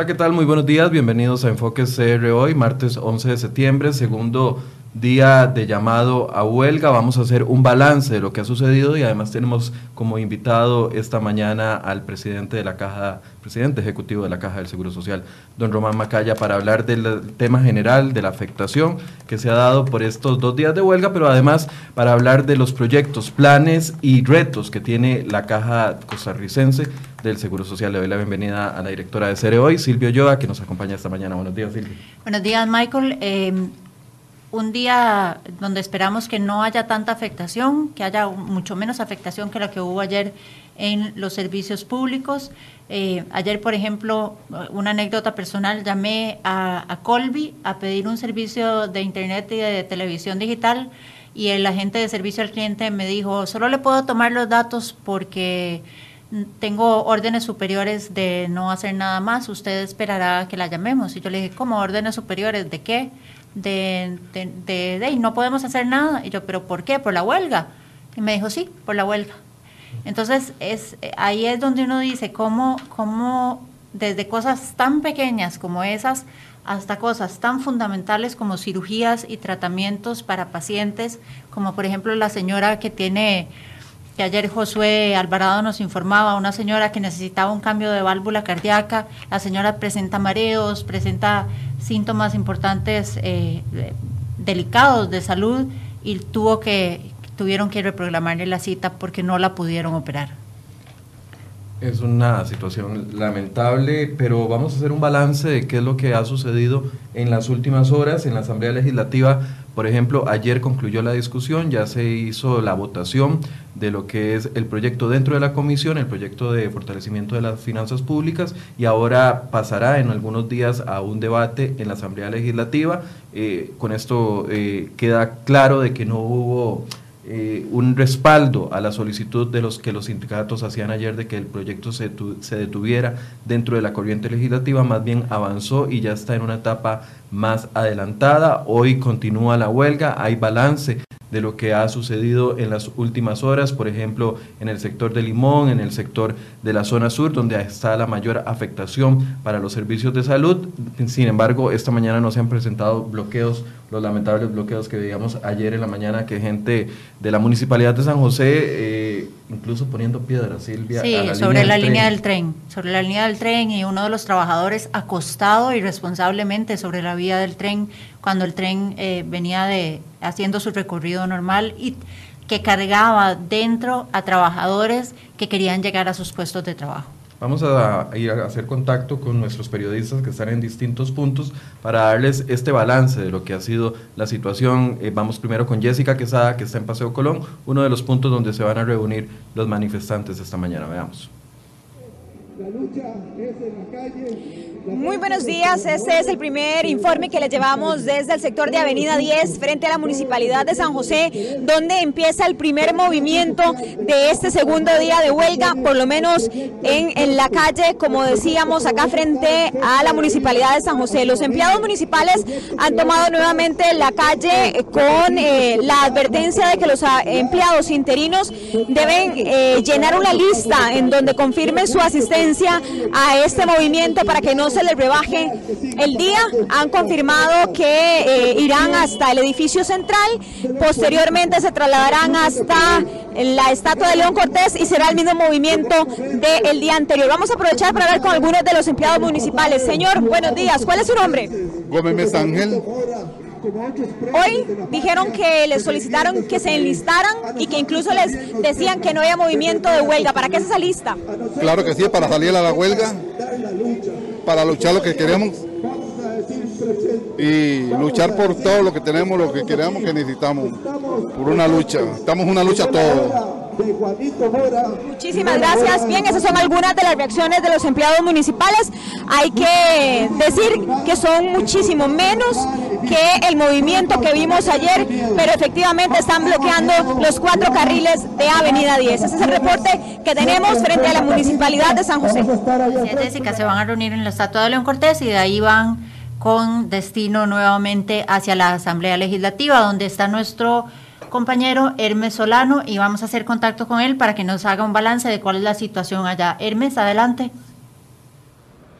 Hola, ¿qué tal? Muy buenos días. Bienvenidos a Enfoque CR hoy, martes 11 de septiembre, segundo día de llamado a huelga. Vamos a hacer un balance de lo que ha sucedido y además tenemos como invitado esta mañana al presidente de la Caja, presidente ejecutivo de la Caja del Seguro Social, don Román Macaya, para hablar del tema general de la afectación que se ha dado por estos dos días de huelga, pero además para hablar de los proyectos, planes y retos que tiene la Caja costarricense del Seguro Social. Le doy la bienvenida a la directora de CERE hoy, Silvio Yoa, que nos acompaña esta mañana. Buenos días, Silvio. Buenos días, Michael. Eh, un día donde esperamos que no haya tanta afectación, que haya mucho menos afectación que la que hubo ayer en los servicios públicos. Eh, ayer, por ejemplo, una anécdota personal, llamé a, a, Colby a pedir un servicio de Internet y de televisión digital y el agente de servicio al cliente me dijo, solo le puedo tomar los datos porque tengo órdenes superiores de no hacer nada más, usted esperará que la llamemos. Y yo le dije, ¿cómo órdenes superiores? ¿De qué? De, de, de, no podemos hacer nada. Y yo, ¿pero por qué? ¿Por la huelga? Y me dijo, sí, por la huelga. Entonces, es, ahí es donde uno dice cómo, cómo desde cosas tan pequeñas como esas hasta cosas tan fundamentales como cirugías y tratamientos para pacientes, como por ejemplo la señora que tiene, que ayer Josué Alvarado nos informaba, una señora que necesitaba un cambio de válvula cardíaca, la señora presenta mareos, presenta síntomas importantes eh, delicados de salud y tuvo que tuvieron que reprogramarle la cita porque no la pudieron operar. Es una situación lamentable, pero vamos a hacer un balance de qué es lo que ha sucedido en las últimas horas en la Asamblea Legislativa. Por ejemplo, ayer concluyó la discusión, ya se hizo la votación de lo que es el proyecto dentro de la comisión, el proyecto de fortalecimiento de las finanzas públicas, y ahora pasará en algunos días a un debate en la Asamblea Legislativa. Eh, con esto eh, queda claro de que no hubo eh, un respaldo a la solicitud de los que los sindicatos hacían ayer de que el proyecto se, se detuviera dentro de la corriente legislativa, más bien avanzó y ya está en una etapa más adelantada. Hoy continúa la huelga, hay balance de lo que ha sucedido en las últimas horas, por ejemplo, en el sector de Limón, en el sector de la zona sur, donde está la mayor afectación para los servicios de salud. Sin embargo, esta mañana no se han presentado bloqueos, los lamentables bloqueos que veíamos ayer en la mañana, que gente de la Municipalidad de San José, eh, incluso poniendo piedras, Silvia. Sí, sobre la línea del tren, sobre la línea del tren y uno de los trabajadores acostado irresponsablemente sobre la vía del tren cuando el tren eh, venía de haciendo su recorrido normal y que cargaba dentro a trabajadores que querían llegar a sus puestos de trabajo. Vamos a ir a hacer contacto con nuestros periodistas que están en distintos puntos para darles este balance de lo que ha sido la situación. Eh, vamos primero con Jessica Quesada, que está en Paseo Colón, uno de los puntos donde se van a reunir los manifestantes esta mañana. Veamos. La lucha es en la calle. Muy buenos días, este es el primer informe que les llevamos desde el sector de Avenida 10 frente a la Municipalidad de San José, donde empieza el primer movimiento de este segundo día de huelga, por lo menos en, en la calle, como decíamos, acá frente a la Municipalidad de San José. Los empleados municipales han tomado nuevamente la calle con eh, la advertencia de que los ah, empleados interinos deben eh, llenar una lista en donde confirmen su asistencia a este movimiento para que no se les rebaje el día. Han confirmado que eh, irán hasta el edificio central, posteriormente se trasladarán hasta la estatua de León Cortés y será el mismo movimiento del día anterior. Vamos a aprovechar para hablar con algunos de los empleados municipales. Señor, buenos días. ¿Cuál es su nombre? Gómez Ángel. Hoy dijeron que les solicitaron que se enlistaran y que incluso les decían que no había movimiento de huelga. ¿Para qué es esa lista? Claro que sí, para salir a la huelga para luchar lo que queremos y luchar por todo lo que tenemos, lo que queremos, que necesitamos, por una lucha. Estamos en una lucha todos. Muchísimas gracias. Bien, esas son algunas de las reacciones de los empleados municipales. Hay que decir que son muchísimo menos que el movimiento que vimos ayer, pero efectivamente están bloqueando los cuatro carriles de Avenida 10. Ese es el reporte que tenemos frente a la Municipalidad de San José. Jessica, se van a reunir en la estatua de León Cortés y de ahí van con destino nuevamente hacia la Asamblea Legislativa, donde está nuestro compañero Hermes Solano y vamos a hacer contacto con él para que nos haga un balance de cuál es la situación allá. Hermes, adelante.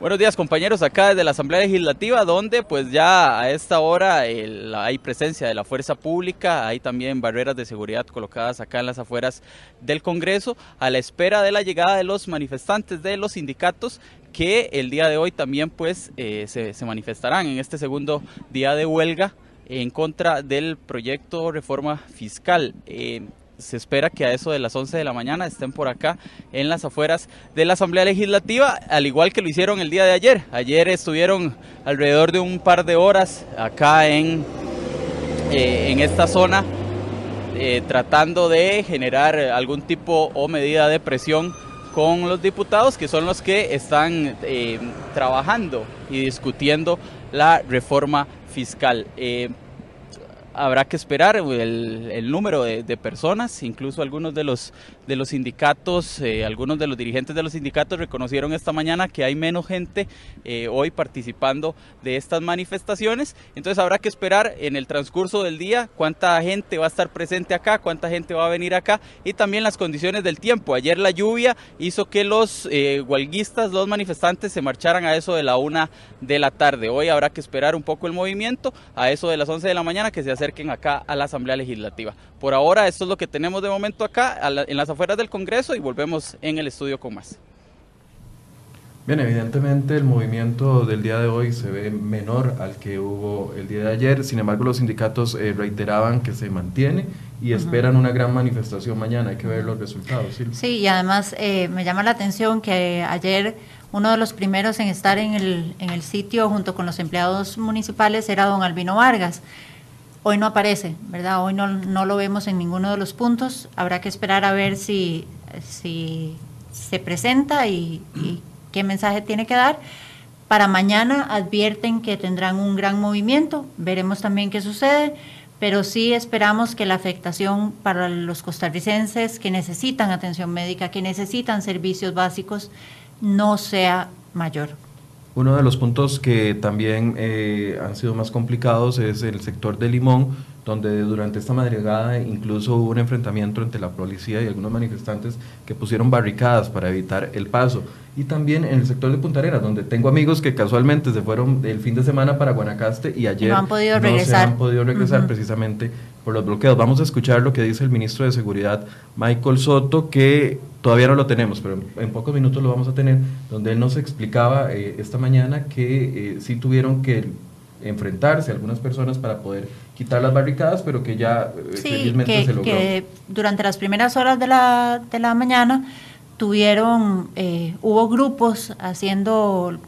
Buenos días compañeros, acá desde la Asamblea Legislativa, donde pues ya a esta hora hay presencia de la fuerza pública, hay también barreras de seguridad colocadas acá en las afueras del Congreso, a la espera de la llegada de los manifestantes de los sindicatos que el día de hoy también pues eh, se, manifestarán en este segundo día de huelga en contra del proyecto reforma fiscal. Eh, se espera que a eso de las 11 de la mañana estén por acá en las afueras de la Asamblea Legislativa, al igual que lo hicieron el día de ayer. Ayer estuvieron alrededor de un par de horas acá en, eh, en esta zona eh, tratando de generar algún tipo o medida de presión con los diputados que son los que están trabajando y discutiendo la reforma fiscal. Habrá que esperar el, número de, personas, incluso algunos de los, de los sindicatos, eh, algunos de los dirigentes de los sindicatos reconocieron esta mañana que hay menos gente eh, hoy participando de estas manifestaciones, entonces habrá que esperar en el transcurso del día cuánta gente va a estar presente acá, cuánta gente va a venir acá y también las condiciones del tiempo. Ayer la lluvia hizo que los eh, huelguistas, los manifestantes se marcharan a eso de la una de la tarde. Hoy habrá que esperar un poco el movimiento a eso de las 11 de la mañana que se acerquen acá a la Asamblea Legislativa. Por ahora esto es lo que tenemos de momento acá en las afueras del Congreso y volvemos en el estudio con más. Bien, evidentemente el movimiento del día de hoy se ve menor al que hubo el día de ayer, sin embargo los sindicatos eh, reiteraban que se mantiene y esperan una gran manifestación mañana, hay que ver los resultados. Sí, y además eh, me llama la atención que ayer uno de los primeros en estar en el, en el sitio junto con los empleados municipales era don Albino Vargas. Hoy no aparece, ¿verdad? Hoy no, no lo vemos en ninguno de los puntos. Habrá que esperar a ver si, si se presenta y, qué mensaje tiene que dar. Para mañana advierten que tendrán un gran movimiento. Veremos también qué sucede pero sí esperamos que la afectación para los costarricenses que necesitan atención médica, que necesitan servicios básicos, no sea mayor. Uno de los puntos que también eh, han sido más complicados es el sector de Limón, donde durante esta madrugada incluso hubo un enfrentamiento entre la policía y algunos manifestantes que pusieron barricadas para evitar el paso. Y también en el sector de Punta Arenas, donde tengo amigos que casualmente se fueron el fin de semana para Guanacaste y ayer no, han podido regresar. se han podido regresar precisamente por los bloqueos. Vamos a escuchar lo que dice el ministro de Seguridad, Michael Soto, que todavía no lo tenemos, pero en pocos minutos lo vamos a tener, donde él nos explicaba eh, esta mañana que eh, sí tuvieron que enfrentarse algunas personas para poder quitar las barricadas, pero que ya eh, felizmente se logró. Que durante las primeras horas de la, de la mañana tuvieron, hubo grupos haciendo,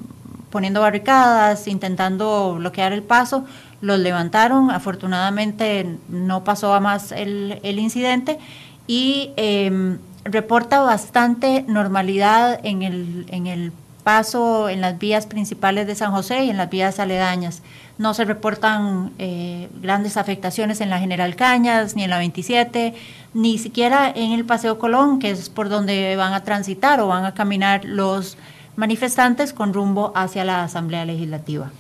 poniendo barricadas, intentando bloquear el paso, los levantaron, afortunadamente no pasó a más el, el incidente y eh, reporta bastante normalidad en el, en el paso en las vías principales de San José y en las vías aledañas. No se reportan eh, grandes afectaciones en la General Cañas, ni en la 27, ni siquiera en el Paseo Colón, que es por donde van a transitar o van a caminar los manifestantes con rumbo hacia la Asamblea Legislativa.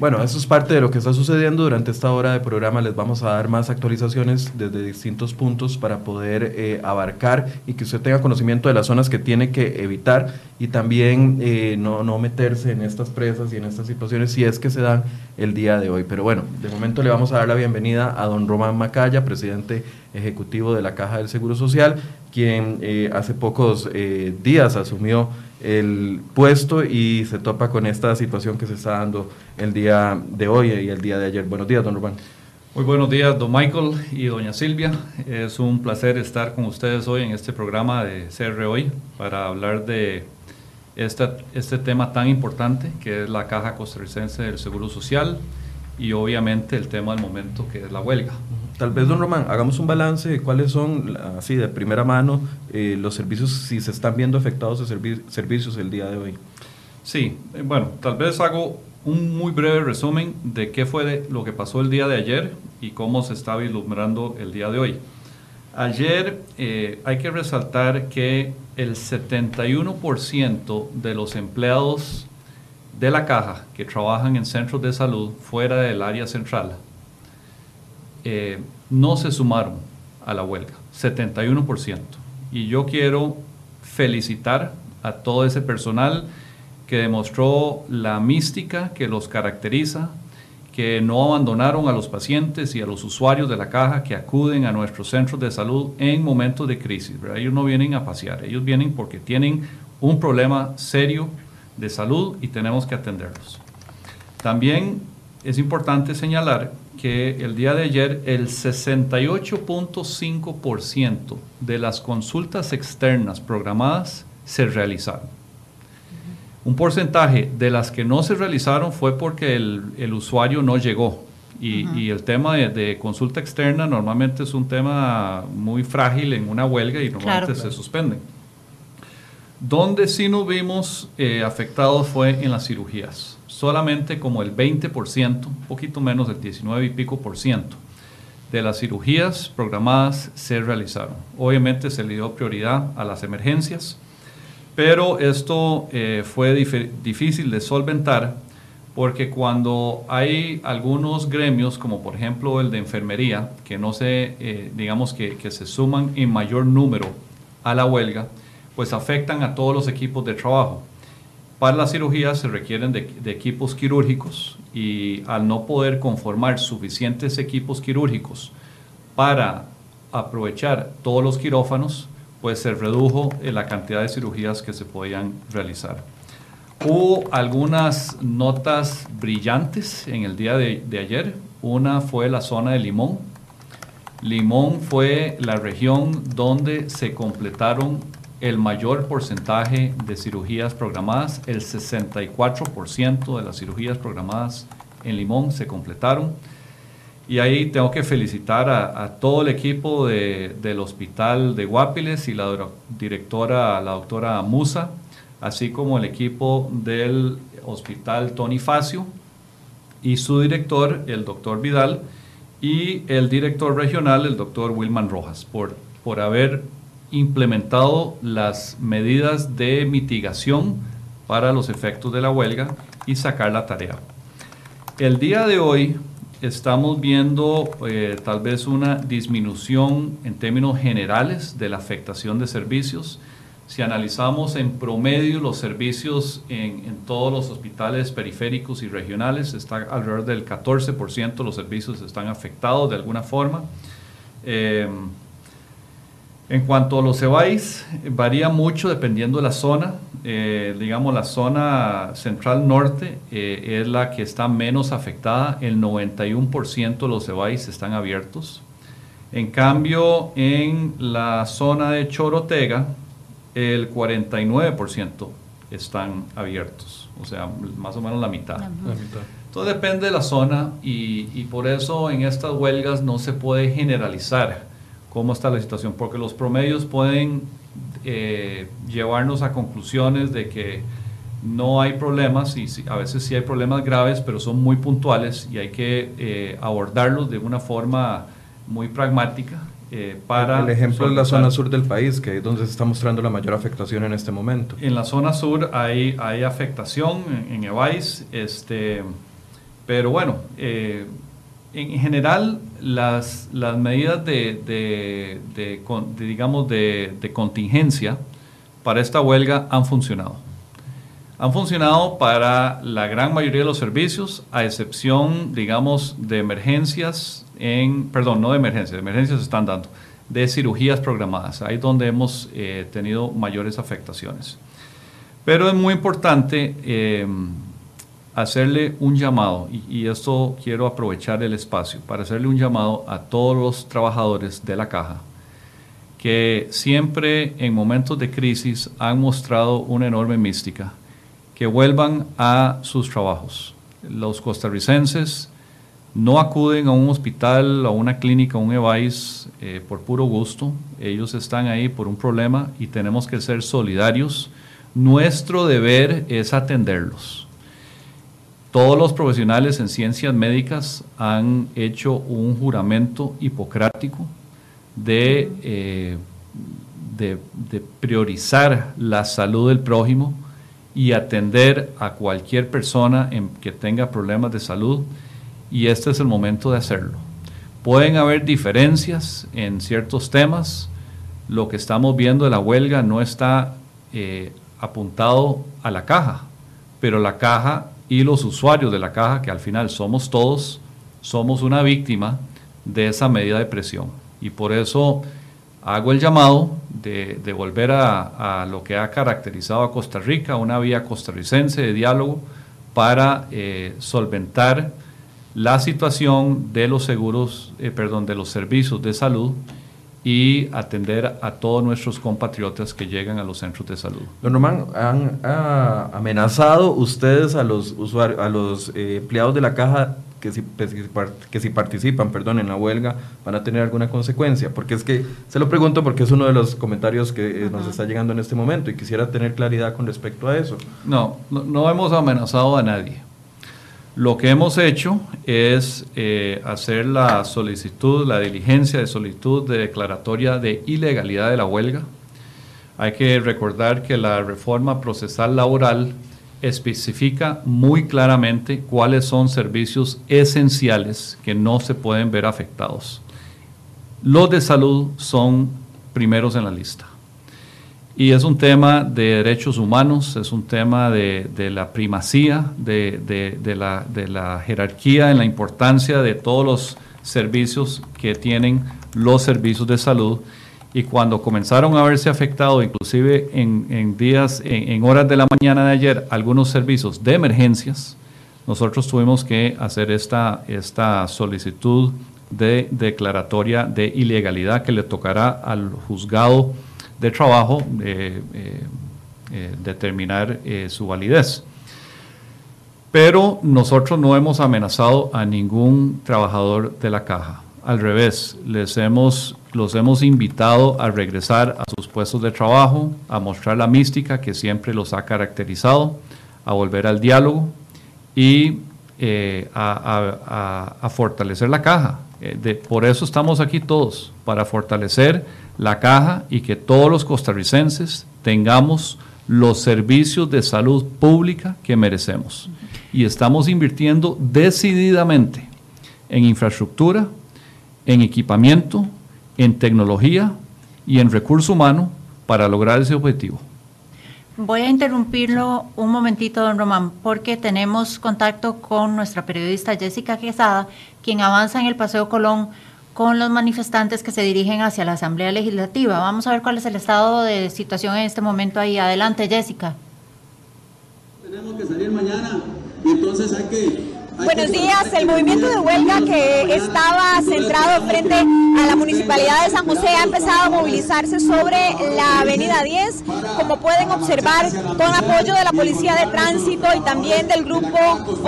Bueno, eso es parte de lo que está sucediendo. Durante esta hora de programa les vamos a dar más actualizaciones desde distintos puntos para poder eh, abarcar y que usted tenga conocimiento de las zonas que tiene que evitar y también eh, no, no meterse en estas presas y en estas situaciones si es que se dan el día de hoy. Pero bueno, de momento le vamos a dar la bienvenida a don Román Macaya, presidente ejecutivo de la Caja del Seguro Social, quien eh, hace pocos días asumió el puesto y se topa con esta situación que se está dando el día de hoy y el día de ayer. Buenos días, don Rubén. Muy buenos días, don Michael y doña Silvia. Es un placer estar con ustedes hoy en este programa de CR Hoy para hablar de esta, este tema tan importante que es la Caja Costarricense del Seguro Social y obviamente el tema del momento que es la huelga. Tal vez, don Román, hagamos un balance de cuáles son, así de primera mano, eh, los servicios, si se están viendo afectados de servicios el día de hoy. Sí, eh, bueno, tal vez hago un muy breve resumen de qué fue lo que pasó el día de ayer y cómo se está vislumbrando el día de hoy. Ayer eh, hay que resaltar que el 71% de los empleados de la caja que trabajan en centros de salud fuera del área central eh, no se sumaron a la huelga, 71%. Y yo quiero felicitar a todo ese personal que demostró la mística que los caracteriza, que no abandonaron a los pacientes y a los usuarios de la caja que acuden a nuestros centros de salud en momentos de crisis. Ellos no vienen a pasear, ellos vienen porque tienen un problema serio de salud y tenemos que atenderlos. También es importante señalar que el día de ayer el 68.5% de las consultas externas programadas se realizaron. Un porcentaje de las que no se realizaron fue porque el, usuario no llegó. Y, el tema de, consulta externa normalmente es un tema muy frágil en una huelga y normalmente se suspende. Donde sí nos vimos eh, afectados fue en las cirugías. Solamente como el 20%, un poquito menos del 19 y pico por ciento de las cirugías programadas se realizaron. Obviamente se le dio prioridad a las emergencias pero esto eh, fue difícil de solventar porque cuando hay algunos gremios, como por ejemplo el de enfermería, que no se, eh, digamos que, se suman en mayor número a la huelga, pues afectan a todos los equipos de trabajo. Para la cirugía se requieren de, equipos quirúrgicos y al no poder conformar suficientes equipos quirúrgicos para aprovechar todos los quirófanos, pues se redujo la cantidad de cirugías que se podían realizar. Hubo algunas notas brillantes en el día de, ayer. Una fue la zona de Limón. Limón fue la región donde se completaron el mayor porcentaje de cirugías programadas. El 64% de las cirugías programadas en Limón se completaron. Y ahí tengo que felicitar a, todo el equipo del hospital de Guapiles y la directora, la doctora Musa, así como el equipo del hospital Tony Facio y su director, el doctor Vidal, y el director regional, el doctor Wilman Rojas, por, por haber implementado las medidas de mitigación para los efectos de la huelga y sacar la tarea. El día de hoy estamos viendo eh, tal vez una disminución en términos generales de la afectación de servicios. Si analizamos en promedio los servicios en, todos los hospitales periféricos y regionales, está alrededor del 14% de los servicios están afectados de alguna forma. Eh, en cuanto a los EBAIS, varía mucho dependiendo de la zona. Eh, digamos, la zona central norte eh, es la que está menos afectada. El 91% de los EBAIS están abiertos. En cambio, en la zona de Chorotega, el 49% están abiertos. O sea, más o menos la mitad. Todo depende de la zona y, y por eso en estas huelgas no se puede generalizar cómo está la situación, porque los promedios pueden eh, llevarnos a conclusiones de que no hay problemas y a veces sí hay problemas graves, pero son muy puntuales y hay que eh, abordarlos de una forma muy pragmática. Eh, para el ejemplo es la zona sur del país, que es donde se está mostrando la mayor afectación en este momento. En la zona sur hay, hay afectación en, en este, pero bueno, en general, las, las medidas de, digamos, de, contingencia para esta huelga han funcionado. Han funcionado para la gran mayoría de los servicios, a excepción, digamos, de emergencias, en, perdón, no de emergencias, de emergencias se están dando, de cirugías programadas, ahí donde hemos eh, tenido mayores afectaciones. Pero es muy importante eh, hacerle un llamado, y, esto quiero aprovechar el espacio, para hacerle un llamado a todos los trabajadores de la caja, que siempre en momentos de crisis han mostrado una enorme mística, que vuelvan a sus trabajos. Los costarricenses no acuden a un hospital, a una clínica, a un EVAIS eh, por puro gusto, ellos están ahí por un problema y tenemos que ser solidarios. Nuestro deber es atenderlos todos los profesionales en ciencias médicas han hecho un juramento hipocrático de, eh, priorizar la salud del prójimo y atender a cualquier persona que tenga problemas de salud y este es el momento de hacerlo. Pueden haber diferencias en ciertos temas, lo que estamos viendo de la huelga no está eh, apuntado a la caja, pero la caja y los usuarios de la caja, que al final somos todos, somos una víctima de esa medida de presión. Y por eso hago el llamado de, volver a, lo que ha caracterizado a Costa Rica, una vía costarricense de diálogo para eh, solventar la situación de los seguros, eh, perdón, de los servicios de salud y atender a todos nuestros compatriotas que llegan a los centros de salud. Don Román, ¿han amenazado ustedes a los usuarios, a los eh, empleados de la caja que si, que si participan perdón, en la huelga van a tener alguna consecuencia? Porque es que, se lo pregunto porque es uno de los comentarios que eh, nos está llegando en este momento y quisiera tener claridad con respecto a eso. No, no, no hemos amenazado a nadie. Lo que hemos hecho es eh, hacer la solicitud, la diligencia de solicitud de declaratoria de ilegalidad de la huelga. Hay que recordar que la reforma procesal laboral especifica muy claramente cuáles son servicios esenciales que no se pueden ver afectados. Los de salud son primeros en la lista. Y es un tema de derechos humanos, es un tema de, la primacía, de, la, de la jerarquía en la importancia de todos los servicios que tienen los servicios de salud. Y cuando comenzaron a verse afectados, inclusive en, días, en, horas de la mañana de ayer, algunos servicios de emergencias, nosotros tuvimos que hacer esta, esta solicitud de declaratoria de ilegalidad que le tocará al juzgado de trabajo eh, eh, eh, determinar su validez. Pero nosotros no hemos amenazado a ningún trabajador de la caja. Al revés, les hemos, los hemos invitado a regresar a sus puestos de trabajo, a mostrar la mística que siempre los ha caracterizado, a volver al diálogo y a, fortalecer la caja. por eso estamos aquí todos, para fortalecer la caja y que todos los costarricenses tengamos los servicios de salud pública que merecemos. Y estamos invirtiendo decididamente en infraestructura, en equipamiento, en tecnología y en recurso humano para lograr ese objetivo. Voy a interrumpirlo un momentito, don Román, porque tenemos contacto con nuestra periodista Jessica Quesada, quien avanza en el Paseo Colón con los manifestantes que se dirigen hacia la Asamblea Legislativa. Vamos a ver cuál es el estado de situación en este momento ahí. Adelante, Jessica. Tenemos que salir mañana y entonces hay que Buenos días. El movimiento de huelga que estaba centrado frente a la Municipalidad de San José ha empezado a movilizarse sobre la Avenida 10, como pueden observar, con apoyo de la Policía de Tránsito y también del Grupo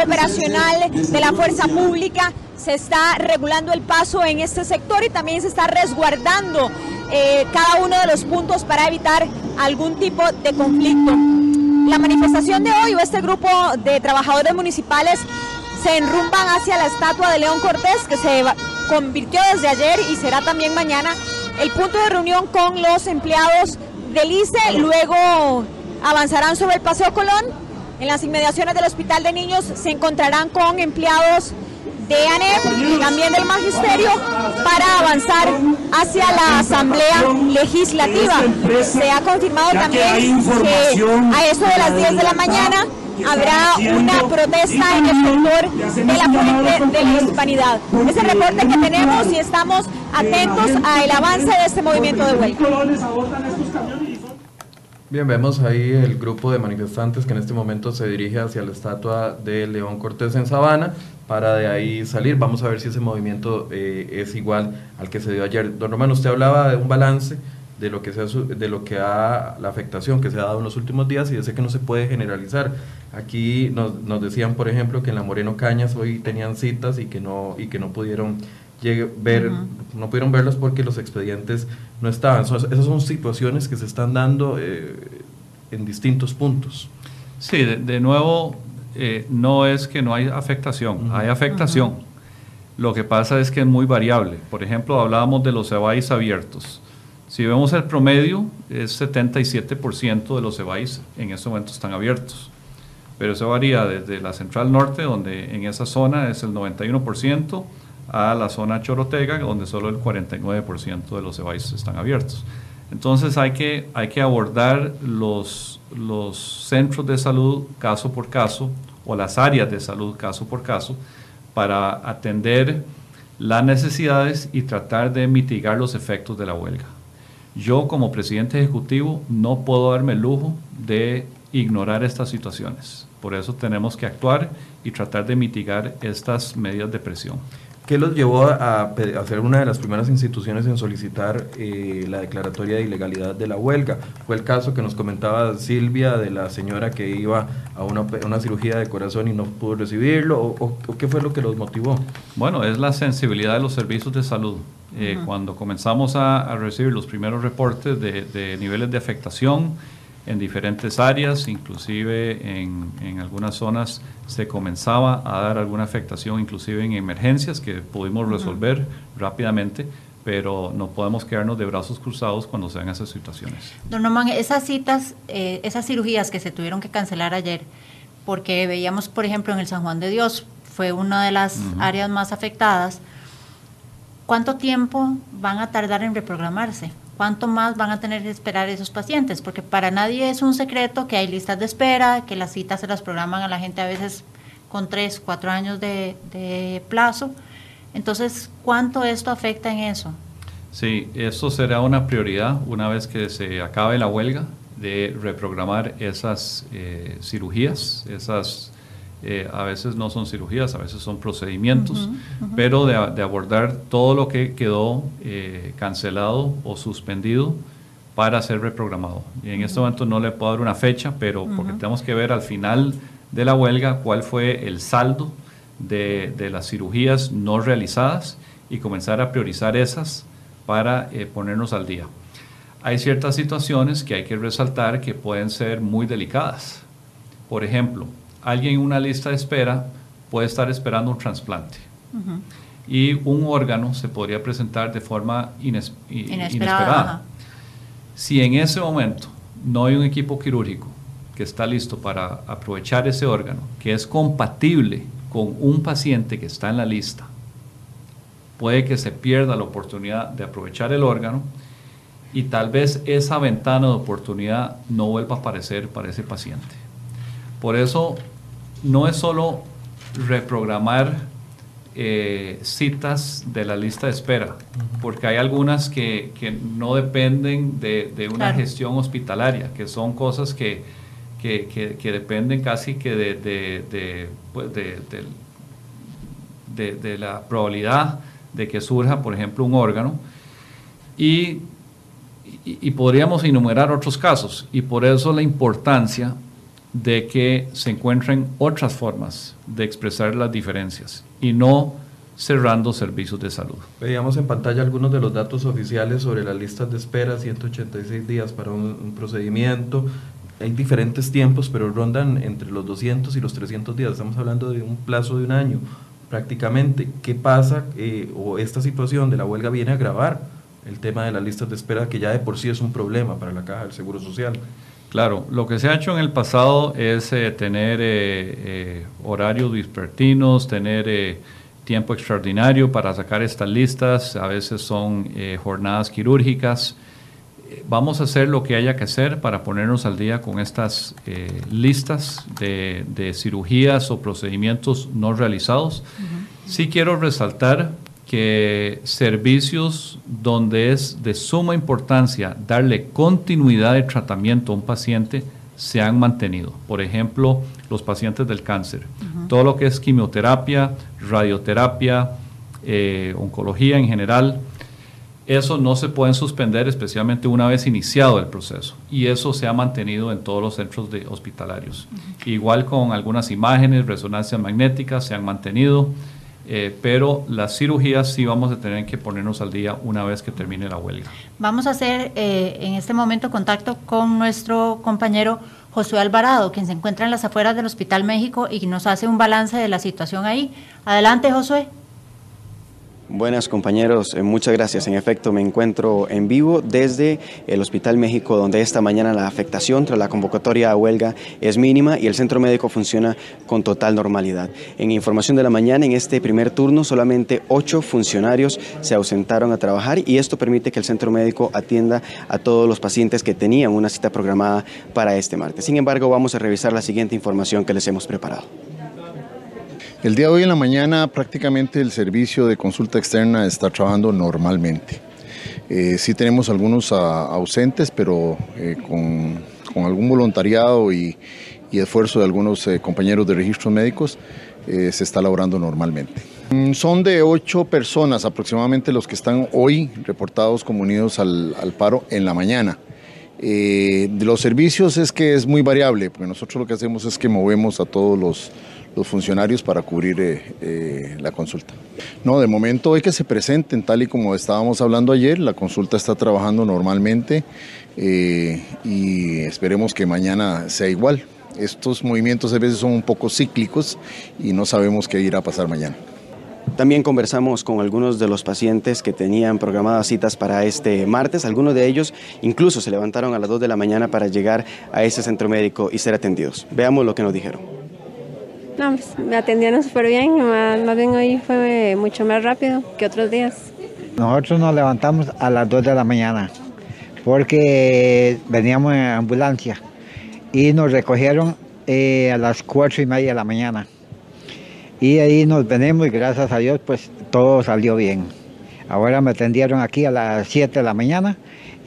Operacional de la Fuerza Pública. Se está regulando el paso en este sector y también se está resguardando eh, cada uno de los puntos para evitar algún tipo de conflicto. La manifestación de hoy o este grupo de trabajadores municipales se enrumban hacia la estatua de León Cortés, que se convirtió desde ayer y será también mañana el punto de reunión con los empleados del ICE. Luego avanzarán sobre el Paseo Colón. En las inmediaciones del Hospital de Niños se encontrarán con empleados de ANEP y también del Magisterio para avanzar hacia la Asamblea Legislativa. Se ha confirmado también que a eso de las 10 de la mañana habrá una protesta en el sector de la fuente de la hispanidad. Es el reporte que tenemos y estamos atentos al avance de este movimiento de huelga. Bien, vemos ahí el grupo de manifestantes que en este momento se dirige hacia la estatua de León Cortés en Sabana para de ahí salir. Vamos a ver si ese movimiento eh, es igual al que se dio ayer. Don Román, usted hablaba de un balance de lo que sea de lo que ha la afectación que se ha dado en los últimos días y yo sé que no se puede generalizar. Aquí nos, nos decían, por ejemplo, que en la Moreno Cañas hoy tenían citas y que no y que no pudieron ver no pudieron verlos porque los expedientes no estaban. esas son situaciones que se están dando eh, en distintos puntos. Sí, de, nuevo eh, no es que no hay afectación, hay afectación. Lo que pasa es que es muy variable. Por ejemplo, hablábamos de los EBAIS abiertos. Si vemos el promedio, es 77% de los EBAIS en este momento están abiertos. Pero eso varía desde la central norte, donde en esa zona es el 91%, a la zona Chorotega, donde solo el 49% de los EBAIS están abiertos. Entonces hay que, hay que abordar los, los centros de salud caso por caso o las áreas de salud caso por caso para atender las necesidades y tratar de mitigar los efectos de la huelga. Yo como presidente ejecutivo no puedo darme el lujo de ignorar estas situaciones. Por eso tenemos que actuar y tratar de mitigar estas medidas de presión. ¿Qué los llevó a, ser una de las primeras instituciones en solicitar eh, la declaratoria de ilegalidad de la huelga? Fue el caso que nos comentaba Silvia de la señora que iba a una, una cirugía de corazón y no pudo recibirlo, o, qué fue lo que los motivó? Bueno, es la sensibilidad de los servicios de salud. Eh, cuando comenzamos a, recibir los primeros reportes de, de niveles de afectación, en diferentes áreas, inclusive en, en, algunas zonas se comenzaba a dar alguna afectación, inclusive en emergencias que pudimos resolver rápidamente, pero no podemos quedarnos de brazos cruzados cuando se dan esas situaciones. Don Norman, esas citas, eh, esas cirugías que se tuvieron que cancelar ayer, porque veíamos, por ejemplo, en el San Juan de Dios, fue una de las áreas más afectadas, ¿cuánto tiempo van a tardar en reprogramarse? ¿Cuánto más van a tener que esperar esos pacientes? Porque para nadie es un secreto que hay listas de espera, que las citas se las programan a la gente a veces con tres, cuatro años de, plazo. Entonces, ¿cuánto esto afecta en eso? Sí, eso será una prioridad una vez que se acabe la huelga de reprogramar esas eh, cirugías, esas eh, a veces no son cirugías, a veces son procedimientos, pero de, abordar todo lo que quedó eh, cancelado o suspendido para ser reprogramado. Y en este momento no le puedo dar una fecha, pero porque tenemos que ver al final de la huelga cuál fue el saldo de, las cirugías no realizadas y comenzar a priorizar esas para eh, ponernos al día. Hay ciertas situaciones que hay que resaltar que pueden ser muy delicadas. Por ejemplo, alguien en una lista de espera puede estar esperando un trasplante. Y un órgano se podría presentar de forma inesperada. Si en ese momento no hay un equipo quirúrgico que está listo para aprovechar ese órgano, que es compatible con un paciente que está en la lista, puede que se pierda la oportunidad de aprovechar el órgano y tal vez esa ventana de oportunidad no vuelva a aparecer para ese paciente. Por eso no es solo reprogramar eh, citas de la lista de espera, porque hay algunas que, no dependen de, una gestión hospitalaria, que son cosas que, dependen casi que de, pues de, la probabilidad de que surja, por ejemplo, un órgano. y, podríamos enumerar otros casos, y por eso la importancia de que se encuentren otras formas de expresar las diferencias y no cerrando servicios de salud. Veíamos en pantalla algunos de los datos oficiales sobre las listas de espera, 186 días para un, procedimiento. Hay diferentes tiempos, pero rondan entre los 200 y los 300 días. Estamos hablando de un plazo de un año prácticamente. ¿Qué pasa eh, o esta situación de la huelga viene a agravar el tema de las listas de espera que ya de por sí es un problema para la Caja del Seguro Social? Claro, lo que se ha hecho en el pasado es eh, tener eh, eh, horarios vespertinos, tener tiempo extraordinario para sacar estas listas, a veces son jornadas quirúrgicas. Vamos a hacer lo que haya que hacer para ponernos al día con estas listas de, cirugías o procedimientos no realizados. Sí quiero resaltar que servicios donde es de suma importancia darle continuidad de tratamiento a un paciente se han mantenido. Por ejemplo, los pacientes del cáncer. Todo lo que es quimioterapia, radioterapia, eh, oncología en general, eso no se puede suspender, especialmente una vez iniciado el proceso. Y eso se ha mantenido en todos los centros de hospitalarios. Igual con algunas imágenes, resonancias magnéticas, se han mantenido. Eh, pero las cirugías sí vamos a tener que ponernos al día una vez que termine la huelga. Vamos a hacer eh, en este momento contacto con nuestro compañero Josué Alvarado, quien se encuentra en las afueras del Hospital México y nos hace un balance de la situación ahí. Adelante, Josué. Buenas compañeros, eh, muchas gracias. En efecto, me encuentro en vivo desde el Hospital México, donde esta mañana la afectación tras la convocatoria a huelga es mínima y el centro médico funciona con total normalidad. En información de la mañana, en este primer turno, solamente ocho funcionarios se ausentaron a trabajar y esto permite que el centro médico atienda a todos los pacientes que tenían una cita programada para este martes. Sin embargo, vamos a revisar la siguiente información que les hemos preparado. El día de hoy en la mañana prácticamente el servicio de consulta externa está trabajando normalmente. Eh, sí tenemos algunos ah, ausentes, pero eh, con, algún voluntariado y, esfuerzo de algunos eh, compañeros de registros médicos se está laborando normalmente. Mm, son de ocho personas aproximadamente los que están hoy reportados como unidos al, paro en la mañana. los servicios es que es muy variable, porque nosotros lo que hacemos es que movemos a todos los los funcionarios para cubrir eh, eh, la consulta. No, de momento hay que se presenten, tal y como estábamos hablando ayer, la consulta está trabajando normalmente eh, y esperemos que mañana sea igual. Estos movimientos a veces son un poco cíclicos y no sabemos qué irá a pasar mañana. También conversamos con algunos de los pacientes que tenían programadas citas para este martes. Algunos de ellos incluso se levantaron a las 2 de la mañana para llegar a ese centro médico y ser atendidos. Veamos lo que nos dijeron. No, pues, me atendieron súper bien, más, bien hoy fue mucho más rápido que otros días. Nosotros nos levantamos a las 2 de la mañana porque veníamos en ambulancia y nos recogieron eh, a las 4 y media de la mañana. Y ahí nos venimos y gracias a Dios pues todo salió bien. Ahora me atendieron aquí a las 7 de la mañana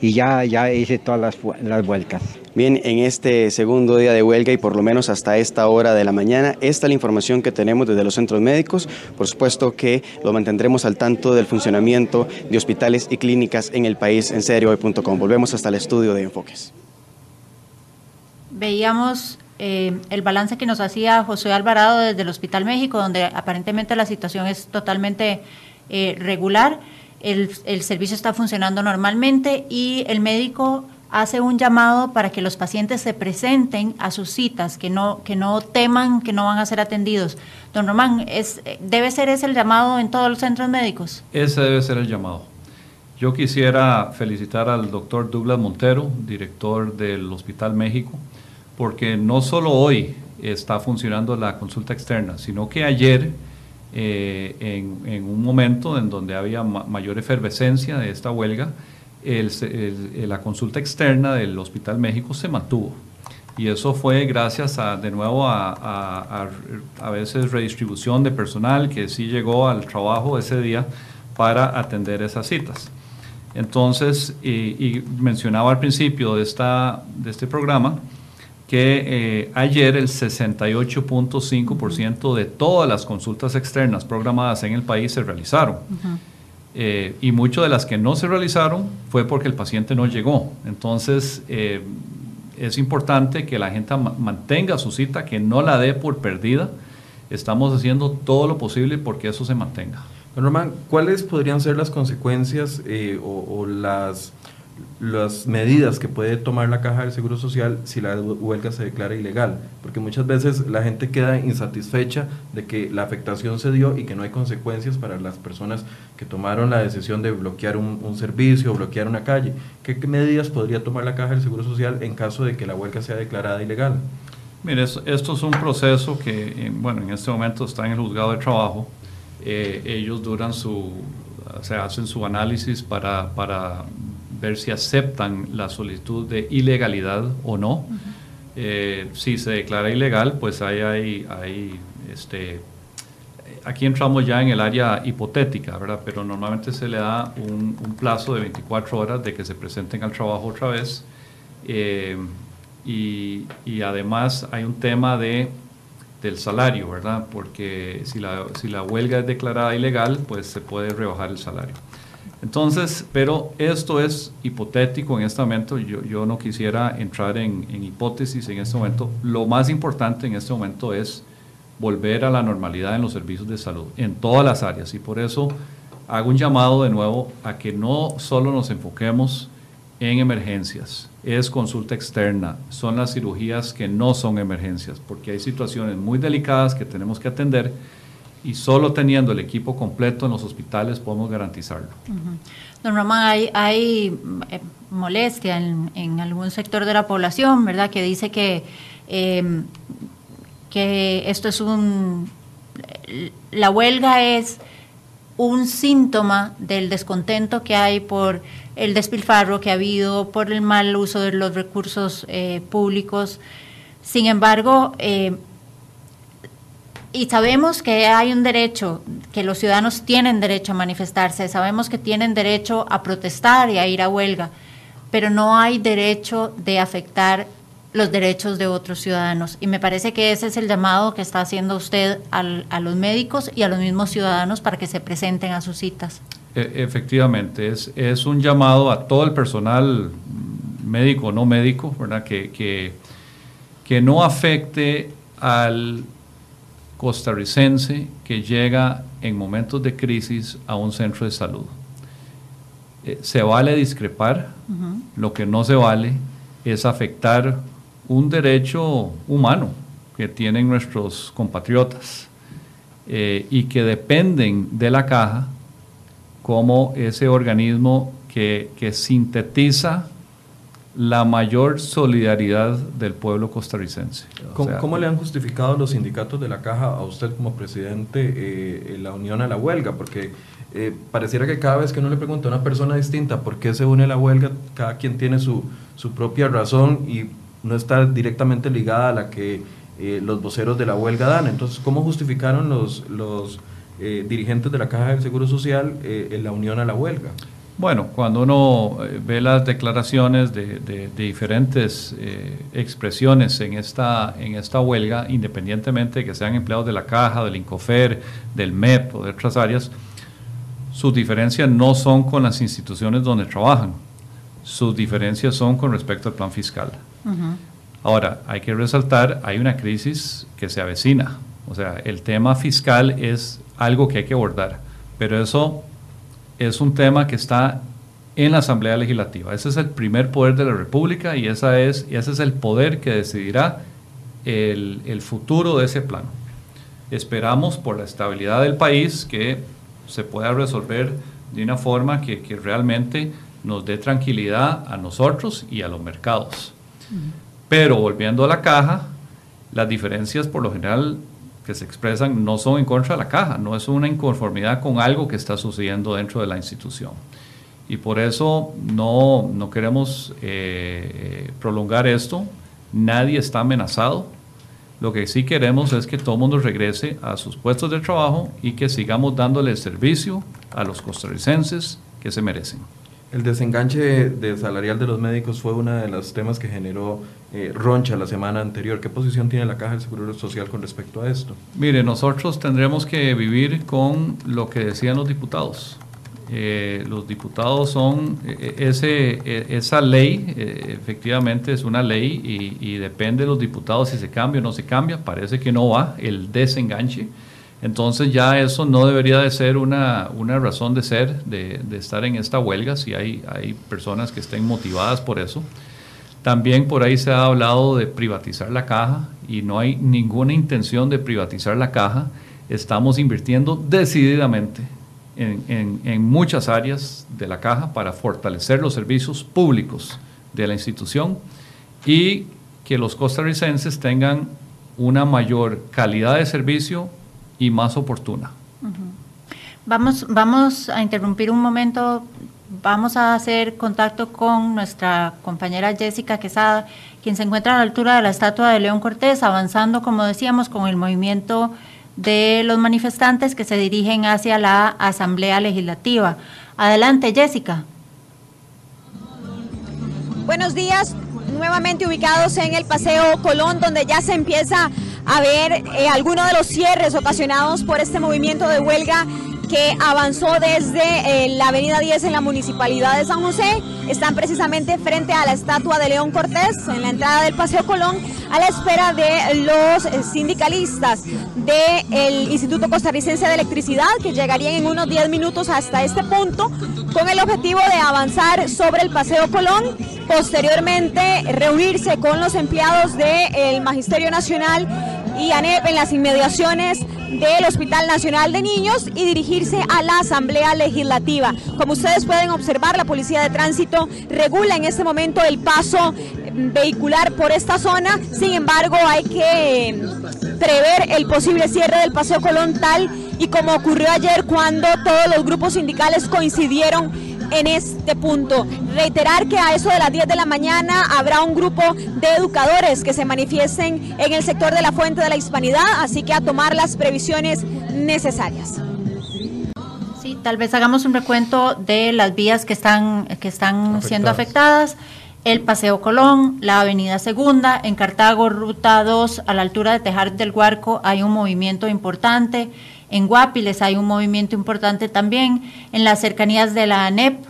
y ya, ya hice todas las, las vueltas. Bien, en este segundo día de huelga y por lo menos hasta esta hora de la mañana, esta es la información que tenemos desde los centros médicos. Por supuesto que lo mantendremos al tanto del funcionamiento de hospitales y clínicas en el país en seriohoy.com. Volvemos hasta el estudio de Enfoques. Veíamos eh, el balance que nos hacía José Alvarado desde el Hospital México, donde aparentemente la situación es totalmente eh, regular el, servicio está funcionando normalmente y el médico hace un llamado para que los pacientes se presenten a sus citas, que no, que no teman que no van a ser atendidos. Don Román, es, ¿debe ser ese el llamado en todos los centros médicos? Ese debe ser el llamado. Yo quisiera felicitar al doctor Douglas Montero, director del Hospital México, porque no solo hoy está funcionando la consulta externa, sino que ayer eh, en, un momento en donde había mayor efervescencia de esta huelga, la consulta externa del Hospital México se mantuvo. Y eso fue gracias a, de nuevo a, a, veces redistribución de personal que sí llegó al trabajo ese día para atender esas citas. Entonces, y, mencionaba al principio de, esta, de este programa, que eh, ayer el 68.5% de todas las consultas externas programadas en el país se realizaron. Eh, y muchas de las que no se realizaron fue porque el paciente no llegó. Entonces, eh, es importante que la gente mantenga su cita, que no la dé por perdida. Estamos haciendo todo lo posible porque eso se mantenga. Román, ¿cuáles podrían ser las consecuencias o las las medidas que puede tomar la caja del Seguro Social si la huelga se declara ilegal, porque muchas veces la gente queda insatisfecha de que la afectación se dio y que no hay consecuencias para las personas que tomaron la decisión de bloquear un, servicio o bloquear una calle. ¿Qué, medidas podría tomar la caja del Seguro Social en caso de que la huelga sea declarada ilegal? Mire, esto es un proceso que, bueno, en este momento está en el juzgado de trabajo. Eh, ellos duran su, o hacen su análisis para, para ver si aceptan la solicitud de ilegalidad o no. Eh, si se declara ilegal, pues ahí hay, hay este, aquí entramos ya en el área hipotética, ¿verdad? Pero normalmente se le da un, plazo de 24 horas de que se presenten al trabajo otra vez. Eh, y, y, además hay un tema de, del salario, ¿verdad? Porque si la, si la huelga es declarada ilegal, pues se puede rebajar el salario. Entonces, pero esto es hipotético en este momento, yo, yo no quisiera entrar en, en, hipótesis en este momento. Lo más importante en este momento es volver a la normalidad en los servicios de salud, en todas las áreas. Y por eso hago un llamado de nuevo a que no solo nos enfoquemos en emergencias, es consulta externa, son las cirugías que no son emergencias, porque hay situaciones muy delicadas que tenemos que atender y solo teniendo el equipo completo en los hospitales podemos garantizarlo. Don Román, hay, hay eh, molestia en, algún sector de la población, ¿verdad? Que dice que, em, que esto es un... La huelga es un síntoma del descontento que hay por el despilfarro que ha habido, por el mal uso de los recursos eh, públicos. Sin embargo, eh, y sabemos que hay un derecho, que los ciudadanos tienen derecho a manifestarse, sabemos que tienen derecho a protestar y a ir a huelga, pero no hay derecho de afectar los derechos de otros ciudadanos. Y me parece que ese es el llamado que está haciendo usted a los médicos y a los mismos ciudadanos para que se presenten a sus citas. E, efectivamente, es, es un llamado a todo el personal médico o no médico, ¿verdad? Que, que no afecte al costarricense que llega en momentos de crisis a un centro de salud. Eh, se vale discrepar, lo que no se vale es afectar un derecho humano que tienen nuestros compatriotas eh, y que dependen de la caja como ese organismo que, que sintetiza la mayor solidaridad del pueblo costarricense. ¿Cómo, le han justificado los sindicatos de la caja a usted como presidente eh, la unión a la huelga? Porque eh, pareciera que cada vez que uno le pregunta a una persona distinta por qué se une a la huelga, cada quien tiene su, su propia razón y no está directamente ligada a la que eh, los voceros de la huelga dan. Entonces, ¿cómo justificaron los, los dirigentes de la Caja del Seguro Social la unión a la huelga? Bueno, cuando uno eh, ve las declaraciones de, diferentes eh, expresiones en esta, en esta huelga, independientemente de que sean empleados de la Caja, del Incofer, del MEP o de otras áreas, sus diferencias no son con las instituciones donde trabajan, sus diferencias son con respecto al plan fiscal. Ahora, hay que resaltar, hay una crisis que se avecina, o sea, el tema fiscal es algo que hay que abordar, pero eso es un tema que está en la Asamblea Legislativa. Ese es el primer poder de la República y, esa es, ese es el poder que decidirá el, futuro de ese plano. Esperamos por la estabilidad del país que se pueda resolver de una forma que, realmente nos dé tranquilidad a nosotros y a los mercados. Pero volviendo a la caja, las diferencias por lo general que se expresan no son en contra de la caja, no es una inconformidad con algo que está sucediendo dentro de la institución. Y por eso no, no queremos eh, prolongar esto, nadie está amenazado. Lo que sí queremos es que todo el mundo regrese a sus puestos de trabajo y que sigamos dándole servicio a los costarricenses que se merecen. El desenganche de salarial de los médicos fue uno de los temas que generó eh, roncha la semana anterior. ¿Qué posición tiene la Caja del Seguro Social con respecto a esto? Mire, nosotros tendremos que vivir con lo que decían los diputados. Eh, los diputados son, eh, ese, esa ley efectivamente es una ley y, depende de los diputados si se cambia o no se cambia, parece que no va el desenganche. Entonces ya eso no debería de ser una, razón de ser, de, estar en esta huelga, si hay, hay personas que estén motivadas por eso. También por ahí se ha hablado de privatizar la caja y no hay ninguna intención de privatizar la caja. Estamos invirtiendo decididamente en, en, muchas áreas de la caja para fortalecer los servicios públicos de la institución y que los costarricenses tengan una mayor calidad de servicio y más oportuna. Vamos, vamos a interrumpir un momento, vamos a hacer contacto con nuestra compañera Jessica Quesada, quien se encuentra a la altura de la estatua de León Cortés, avanzando, como decíamos, con el movimiento de los manifestantes que se dirigen hacia la Asamblea Legislativa. Adelante, Jessica. Buenos días, nuevamente ubicados en el Paseo Colón, donde ya se empieza a ver eh, algunos de los cierres ocasionados por este movimiento de huelga que avanzó desde eh, la Avenida 10 en la Municipalidad de San José. Están precisamente frente a la estatua de León Cortés, en la entrada del Paseo Colón, a la espera de los sindicalistas del Instituto Costarricense de Electricidad, que llegarían en unos 10 minutos hasta este punto, con el objetivo de avanzar sobre el Paseo Colón, posteriormente reunirse con los empleados del Magisterio Nacional y ANEP en las inmediaciones del Hospital Nacional de Niños y dirigirse a la Asamblea Legislativa. Como ustedes pueden observar, la Policía de Tránsito regula en este momento el paso vehicular por esta zona, sin embargo hay que prever el posible cierre del Paseo Colón tal y como ocurrió ayer cuando todos los grupos sindicales coincidieron en este punto. Reiterar que a eso de las 10 de la mañana habrá un grupo de educadores que se manifiesten en el sector de la Fuente de la Hispanidad, así que a tomar las previsiones necesarias. Sí, tal vez hagamos un recuento de las vías que están, que están siendo afectadas. El Paseo Colón, la Avenida Segunda, en Cartago, Ruta 2, a la altura de Tejar del Huarco, hay un movimiento importante. En Guapiles hay un movimiento importante también. En las cercanías de la ANEP,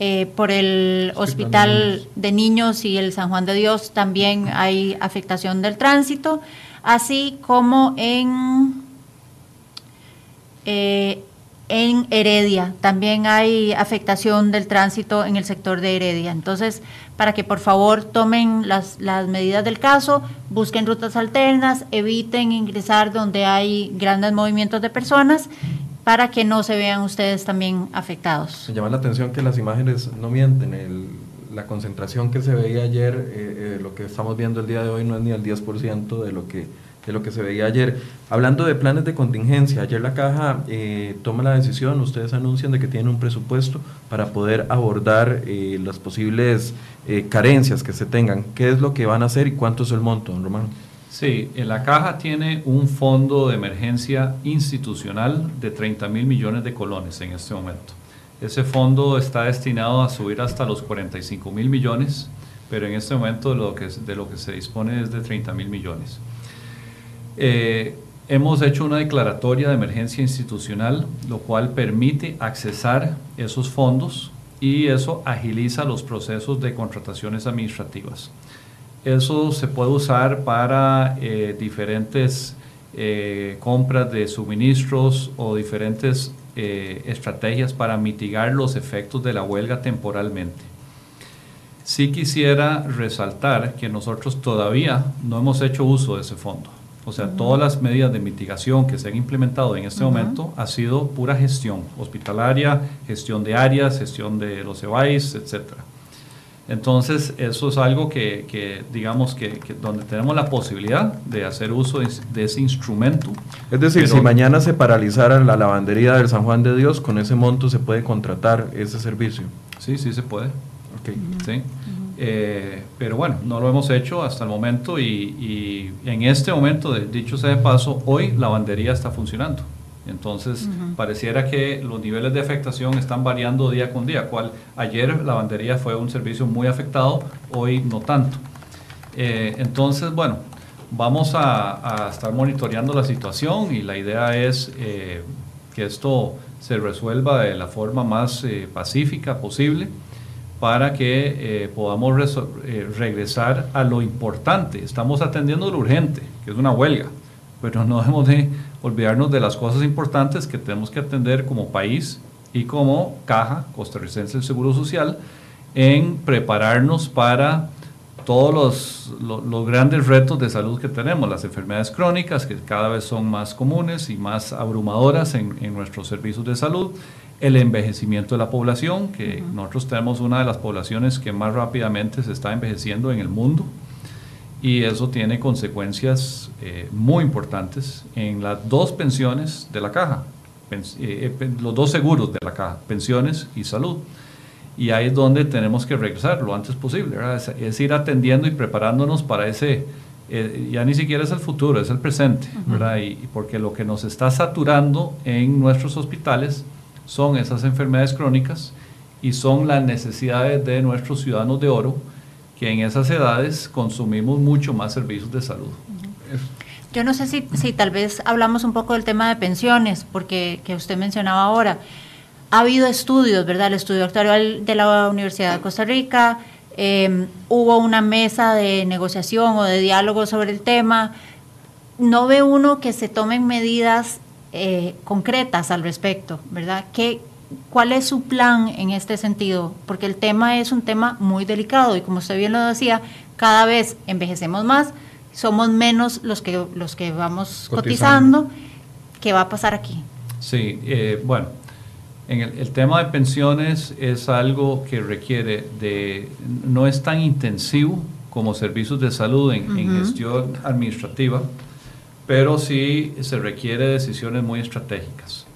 eh, por el Hospital de Niños y el San Juan de Dios también hay afectación del tránsito, así como en, eh, en Heredia, también hay afectación del tránsito en el sector de Heredia. Entonces, para que por favor tomen las, las medidas del caso, busquen rutas alternas, eviten ingresar donde hay grandes movimientos de personas para que no se vean ustedes también afectados. Llama la atención que las imágenes no mienten. El, la concentración que se veía ayer, eh, eh, lo que estamos viendo el día de hoy no es ni el 10% de lo que de lo que se veía ayer. Hablando de planes de contingencia, ayer la caja eh, toma la decisión, ustedes anuncian de que tienen un presupuesto para poder abordar eh, las posibles eh, carencias que se tengan. ¿Qué es lo que van a hacer y cuánto es el monto, don Román? Sí, en la caja tiene un fondo de emergencia institucional de 30 mil millones de colones en este momento. Ese fondo está destinado a subir hasta los 45 mil millones, pero en este momento de lo que, de lo que se dispone es de 30 mil millones. Eh, hemos hecho una declaratoria de emergencia institucional, lo cual permite accesar esos fondos y eso agiliza los procesos de contrataciones administrativas. Eso se puede usar para eh, diferentes eh, compras de suministros o diferentes eh, estrategias para mitigar los efectos de la huelga temporalmente. Sí quisiera resaltar que nosotros todavía no hemos hecho uso de ese fondo. O sea, todas las medidas de mitigación que se han implementado en este momento ha sido pura gestión hospitalaria, gestión de áreas, gestión de los EVAIS, etcétera. Entonces, eso es algo que, que digamos, que, que, donde tenemos la posibilidad de hacer uso de, de ese instrumento. Es decir, si mañana se paralizara la lavandería del San Juan de Dios, con ese monto se puede contratar ese servicio. Sí, sí se puede. Okay. ¿Sí? Eh, pero bueno, no lo hemos hecho hasta el momento y, y en este momento, de, dicho sea de paso, hoy la lavandería está funcionando. Entonces, uh -huh. pareciera que los niveles de afectación están variando día con día. Cual, ayer la lavandería fue un servicio muy afectado, hoy no tanto. Eh, entonces, bueno, vamos a, a, estar monitoreando la situación y la idea es eh, que esto se resuelva de la forma más eh, pacífica posible para que eh, podamos eh, regresar a lo importante. Estamos atendiendo lo urgente, que es una huelga, pero no debemos de olvidarnos de las cosas importantes que tenemos que atender como país y como Caja Costarricense del Seguro Social en prepararnos para todos los, los, los, grandes retos de salud que tenemos, las enfermedades crónicas que cada vez son más comunes y más abrumadoras en, en nuestros servicios de salud, el envejecimiento de la población, que uh -huh. nosotros tenemos una de las poblaciones que más rápidamente se está envejeciendo en el mundo y eso tiene consecuencias eh, muy importantes en las dos pensiones de la caja, Pens eh, los dos seguros de la caja, pensiones y salud. Y ahí es donde tenemos que regresar lo antes posible, es, es, ir atendiendo y preparándonos para ese, eh, ya ni siquiera es el futuro, es el presente, uh -huh. ¿verdad? Y porque lo que nos está saturando en nuestros hospitales son esas enfermedades crónicas y son las necesidades de nuestros ciudadanos de oro que en esas edades consumimos mucho más servicios de salud. Yo no sé si, si tal vez hablamos un poco del tema de pensiones, porque que usted mencionaba ahora. Ha habido estudios, ¿verdad? El estudio actuarial de la Universidad de Costa Rica, eh, hubo una mesa de negociación o de diálogo sobre el tema. No ve uno que se tomen medidas eh, concretas al respecto, ¿verdad? ¿Qué, ¿Cuál es su plan en este sentido? Porque el tema es un tema muy delicado y como usted bien lo decía, cada vez envejecemos más, somos menos los que, los que vamos cotizando. cotizando. ¿Qué va a pasar aquí? Sí, eh, bueno, en el, tema de pensiones es algo que requiere de, no es tan intensivo como servicios de salud en, en gestión administrativa, pero sí se requiere decisiones muy estratégicas.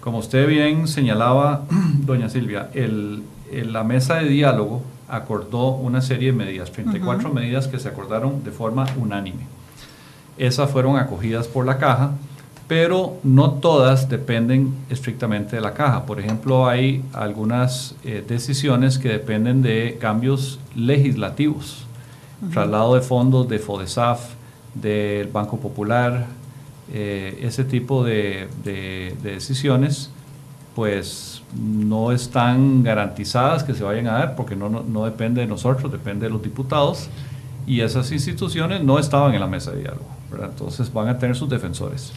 Como usted bien señalaba, doña Silvia, el, la mesa de diálogo acordó una serie de medidas, 34 medidas que se acordaron de forma unánime. Esas fueron acogidas por la caja, pero no todas dependen estrictamente de la caja. Por ejemplo, hay algunas eh, decisiones que dependen de cambios legislativos, traslado de fondos de FODESAF, del Banco Popular, eh, ese tipo de, decisiones, pues no están garantizadas que se vayan a dar porque no, no, depende de nosotros, depende de los diputados y esas instituciones no estaban en la mesa de diálogo, entonces van a tener sus defensores.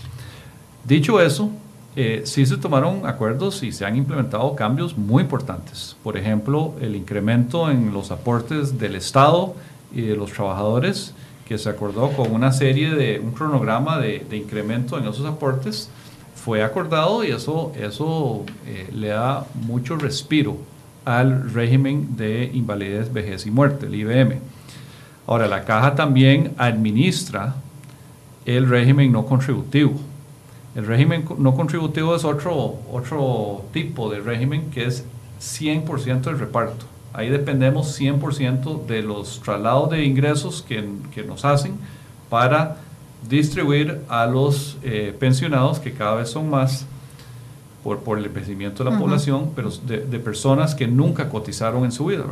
Dicho eso, eh, sí se tomaron acuerdos y se han implementado cambios muy importantes. Por ejemplo, el incremento en los aportes del Estado y de los trabajadores que se acordó con una serie de, un cronograma de, incremento en esos aportes, fue acordado y eso, eso eh, le da mucho respiro al régimen de invalidez, vejez y muerte, el IBM. Ahora, la caja también administra el régimen no contributivo. El régimen no contributivo es otro, otro tipo de régimen que es 100% del reparto. Ahí dependemos 100% de los traslados de ingresos que, nos hacen para distribuir a los eh, pensionados, que cada vez son más por, por el envejecimiento de la población, pero de, personas que nunca cotizaron en su vida.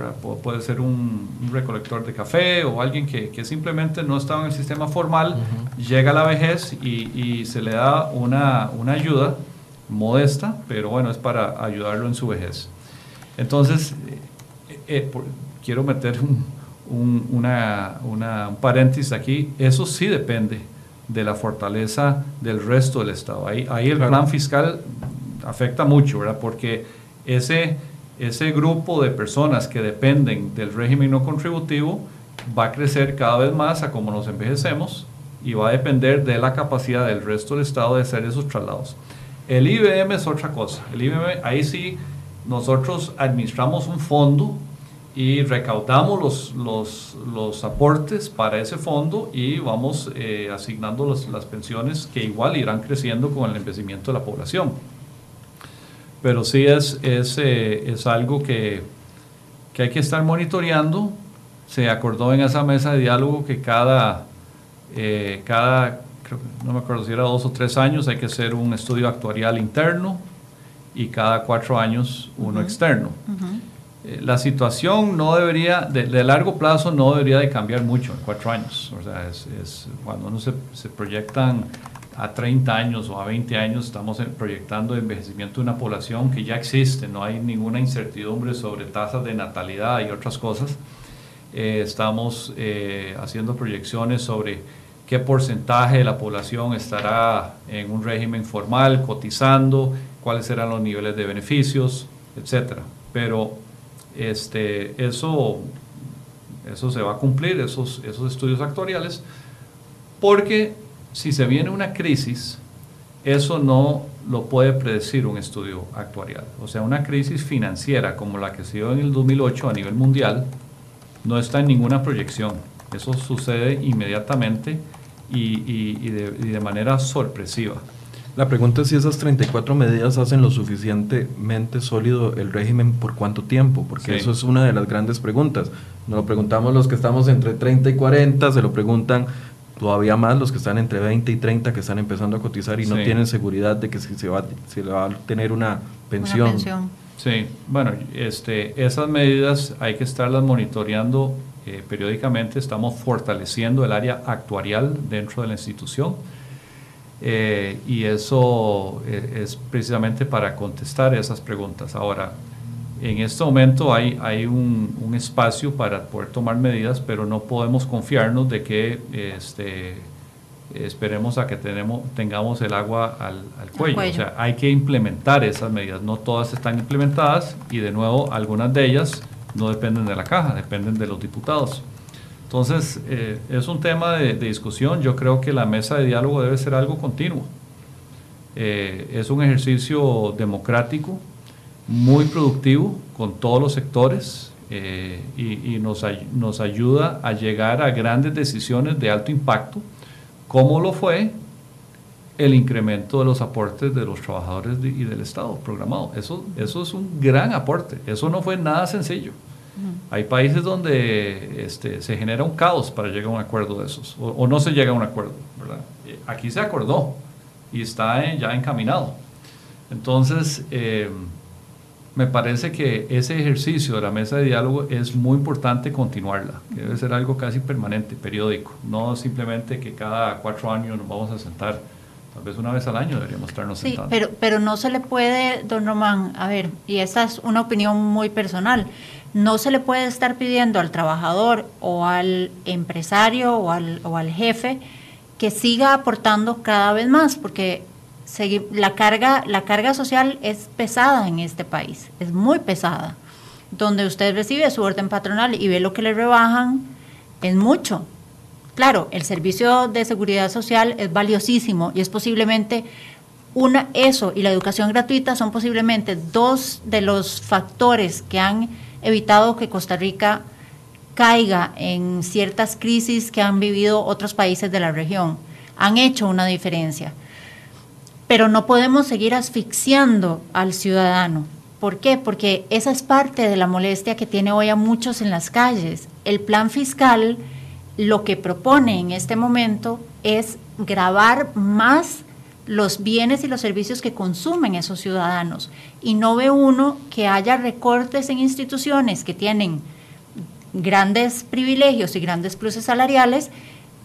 puede ser un, recolector de café o alguien que, simplemente no estaba en el sistema formal, llega a la vejez y, se le da una, una ayuda modesta, pero bueno, es para ayudarlo en su vejez. Entonces, eh, quiero meter un, una, un paréntesis aquí, eso sí depende de la fortaleza del resto del Estado. Ahí, ahí el plan fiscal afecta mucho, ¿verdad? Porque ese, ese grupo de personas que dependen del régimen no contributivo va a crecer cada vez más a como nos envejecemos y va a depender de la capacidad del resto del Estado de hacer esos traslados. El IBM es otra cosa. El IBM, ahí sí, nosotros administramos un fondo y recaudamos los, los, los, aportes para ese fondo y vamos eh, asignando las pensiones que igual irán creciendo con el envejecimiento de la población. Pero sí es, es, eh, es algo que, que, hay que estar monitoreando. Se acordó en esa mesa de diálogo que cada, eh, cada no me acuerdo si era dos o tres años, hay que hacer un estudio actuarial interno y cada cuatro años uno externo. Eh, la situación no debería, de, largo plazo no debería de cambiar mucho en cuatro años. O sea, es, cuando uno se, se, proyectan a 30 años o a 20 años, estamos proyectando el envejecimiento de una población que ya existe, no hay ninguna incertidumbre sobre tasas de natalidad y otras cosas. Eh, estamos eh, haciendo proyecciones sobre qué porcentaje de la población estará en un régimen formal, cotizando, cuáles serán los niveles de beneficios, etcétera. Pero este, eso, eso se va a cumplir, esos, esos estudios actuariales, porque si se viene una crisis, eso no lo puede predecir un estudio actuarial. O sea, una crisis financiera como la que se dio en el 2008 a nivel mundial no está en ninguna proyección. Eso sucede inmediatamente y, de, y de manera sorpresiva. La pregunta es si esas 34 medidas hacen lo suficientemente sólido el régimen por cuánto tiempo, porque eso es una de las grandes preguntas. Nos lo preguntamos los que estamos entre 30 y 40, se lo preguntan todavía más los que están entre 20 y 30 que están empezando a cotizar y no tienen seguridad de que se va, se va a tener una pensión. Sí, bueno, este, esas medidas hay que estarlas monitoreando eh, periódicamente. Estamos fortaleciendo el área actuarial dentro de la institución eh, y eso eh, es precisamente para contestar esas preguntas. Ahora, en este momento hay, hay un, un, espacio para poder tomar medidas, pero no podemos confiarnos de que este, esperemos a que tenemos, tengamos el agua al, al, cuello. O sea, hay que implementar esas medidas. No todas están implementadas y de nuevo algunas de ellas no dependen de la caja, dependen de los diputados. Entonces, eh, es un tema de, discusión. Yo creo que la mesa de diálogo debe ser algo continuo. Eh, es un ejercicio democrático, muy productivo con todos los sectores eh, y, nos, nos ayuda a llegar a grandes decisiones de alto impacto, como lo fue el incremento de los aportes de los trabajadores y del Estado programado. Eso, eso es un gran aporte. Eso no fue nada sencillo. Hay países donde este, se genera un caos para llegar a un acuerdo de esos, o, no se llega a un acuerdo, ¿verdad? Eh, aquí se acordó y está ya encaminado. Entonces, eh, me parece que ese ejercicio de la mesa de diálogo es muy importante continuarla, que debe ser algo casi permanente, periódico, no simplemente que cada cuatro años nos vamos a sentar Tal vez una vez al año deberíamos estarnos sí, Pero, pero no se le puede, don Román, a ver, y esta es una opinión muy personal, no se le puede estar pidiendo al trabajador o al empresario o al, o al jefe que siga aportando cada vez más, porque la carga, la carga social es pesada en este país, es muy pesada. Donde usted recibe su orden patronal y ve lo que le rebajan, es mucho. Claro, el servicio de seguridad social es valiosísimo y es posiblemente una, eso y la educación gratuita son posiblemente dos de los factores que han evitado que Costa Rica caiga en ciertas crisis que han vivido otros países de la región. Han hecho una diferencia. Pero no podemos seguir asfixiando al ciudadano. ¿Por qué? Porque esa es parte de la molestia que tiene hoy a muchos en las calles. El plan fiscal lo que propone en este momento es grabar más los bienes y los servicios que consumen esos ciudadanos. Y no ve uno que haya recortes en instituciones que tienen grandes privilegios y grandes pluses salariales.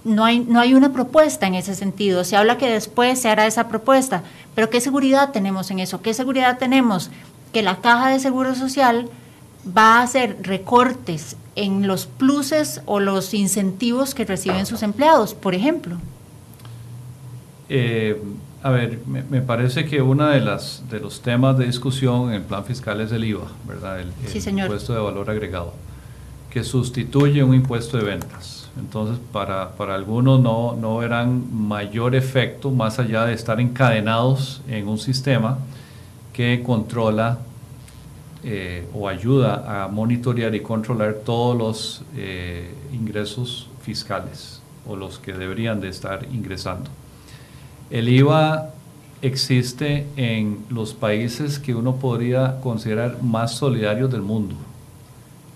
No hay, no hay una propuesta en ese sentido. Se habla que después se hará esa propuesta, pero ¿qué seguridad tenemos en eso? ¿Qué seguridad tenemos? Que la caja de seguro social va a hacer recortes en los pluses o los incentivos que reciben sus empleados, por ejemplo? Eh, a ver, me, parece que uno de, las, de los temas de discusión en el plan fiscal es el IVA, ¿verdad? El, impuesto de valor agregado, que sustituye un impuesto de ventas. Entonces, para, para algunos no, no verán mayor efecto más allá de estar encadenados en un sistema que controla eh, o ayuda a monitorear y controlar todos los eh, ingresos fiscales o los que deberían de estar ingresando. El IVA existe en los países que uno podría considerar más solidarios del mundo.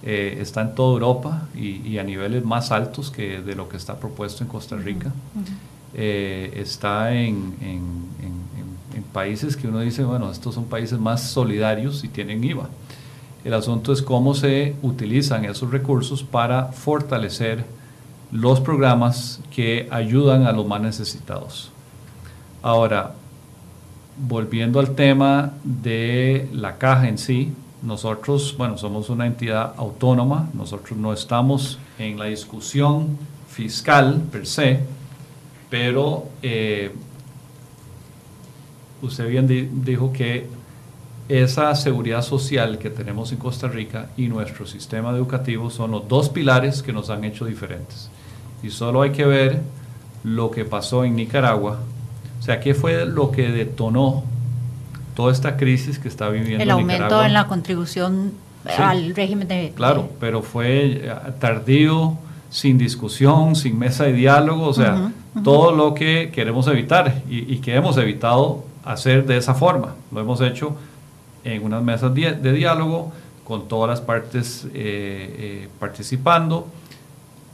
Eh, está en toda Europa y, a niveles más altos que de lo que está propuesto en Costa Rica. está en en países que uno dice, bueno, estos son países más solidarios y tienen IVA. El asunto es cómo se utilizan esos recursos para fortalecer los programas que ayudan a los más necesitados. Ahora, volviendo al tema de la caja en sí, nosotros, bueno, somos una entidad autónoma, nosotros no estamos en la discusión fiscal per se, pero eh, usted bien dijo que esa seguridad social que tenemos en Costa Rica y nuestro sistema educativo son los dos pilares que nos han hecho diferentes. Y solo hay que ver lo que pasó en Nicaragua. O sea, ¿qué fue lo que detonó toda esta crisis que está viviendo El aumento en la contribución al régimen de... Claro, pero fue eh, tardío, sin discusión, sin mesa de diálogo, o sea, todo lo que queremos evitar y, y que hemos evitado hacer de esa forma. Lo hemos hecho en unas mesas de, diálogo con todas las partes eh, eh, participando,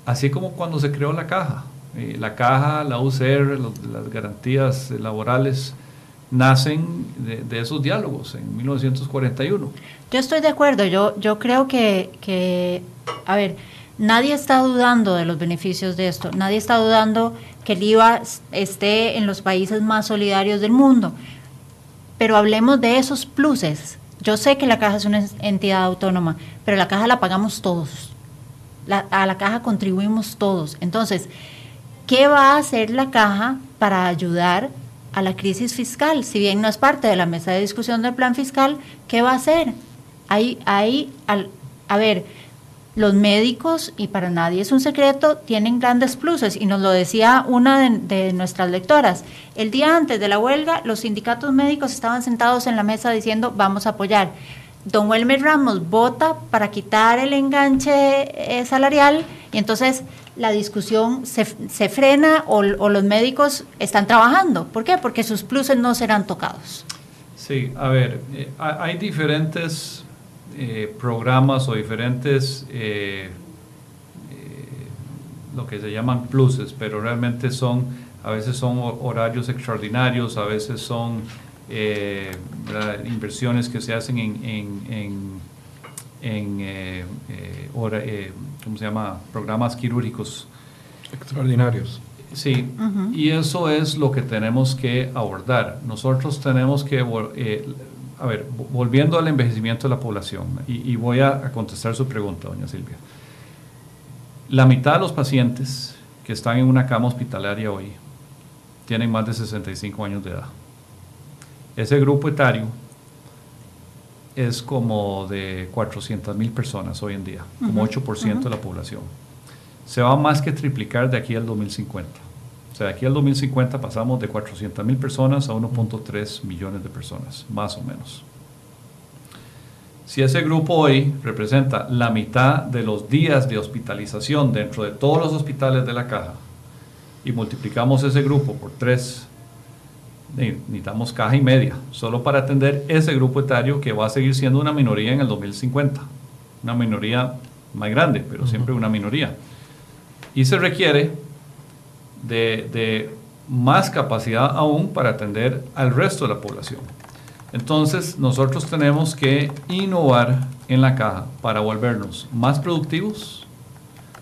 así como cuando se creó la caja. Eh, la caja, la UCR, las garantías laborales nacen de, esos diálogos en 1941. Yo estoy de acuerdo, yo, yo creo que, a ver, nadie está dudando de los beneficios de esto, nadie está dudando que el IVA esté en los países más solidarios del mundo. Pero hablemos de esos pluses. Yo sé que la caja es una entidad autónoma, pero la caja la pagamos todos. a la caja contribuimos todos. Entonces, ¿qué va a hacer la caja para ayudar a la crisis fiscal? Si bien no es parte de la mesa de discusión del plan fiscal, ¿qué va a hacer? Ahí, ahí al, a ver, los médicos, y para nadie es un secreto, tienen grandes pluses, y nos lo decía una de, nuestras lectoras. El día antes de la huelga, los sindicatos médicos estaban sentados en la mesa diciendo vamos a apoyar. Don Welmer Ramos vota para quitar el enganche eh, salarial y entonces la discusión se, se frena o, o, los médicos están trabajando. ¿Por qué? Porque sus pluses no serán tocados. Sí, a ver, eh, hay diferentes eh, programas o diferentes, eh, lo que se llaman pluses, pero realmente son, a veces son horarios extraordinarios, a veces son inversiones que se hacen en, en, hora, ¿cómo se llama? Programas quirúrgicos. Extraordinarios. Sí, uh -huh. y eso es lo que tenemos que abordar. Nosotros tenemos que, eh, a ver, volviendo al envejecimiento de la población, y, y voy a, a, contestar su pregunta, doña Silvia. La mitad de los pacientes que están en una cama hospitalaria hoy tienen más de 65 años de edad. Ese grupo etario es como de 400 mil personas hoy en día, como uh -huh. 8% uh -huh. de la población se va más que triplicar de aquí al 2050. O sea, de aquí al 2050 pasamos de 400 mil personas a 1.3 millones de personas, más o menos. Si ese grupo hoy representa la mitad de los días de hospitalización dentro de todos los hospitales de la caja y multiplicamos ese grupo por tres, necesitamos caja y media, solo para atender ese grupo etario que va a seguir siendo una minoría en el 2050. Una minoría más grande, pero uh -huh. siempre una minoría y se requiere de, de, más capacidad aún para atender al resto de la población. Entonces nosotros tenemos que innovar en la caja para volvernos más productivos,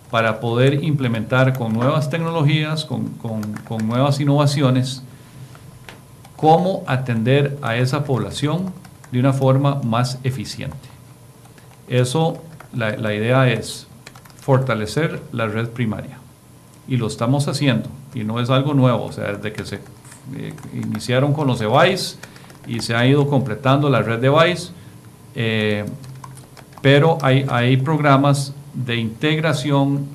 para poder implementar con nuevas tecnologías, con, con, con nuevas innovaciones, cómo atender a esa población de una forma más eficiente. Eso, la, idea es fortalecer la red primaria. Y lo estamos haciendo, y no es algo nuevo, o sea, desde que se eh, iniciaron con los device y se ha ido completando la red device, eh, pero hay, programas de integración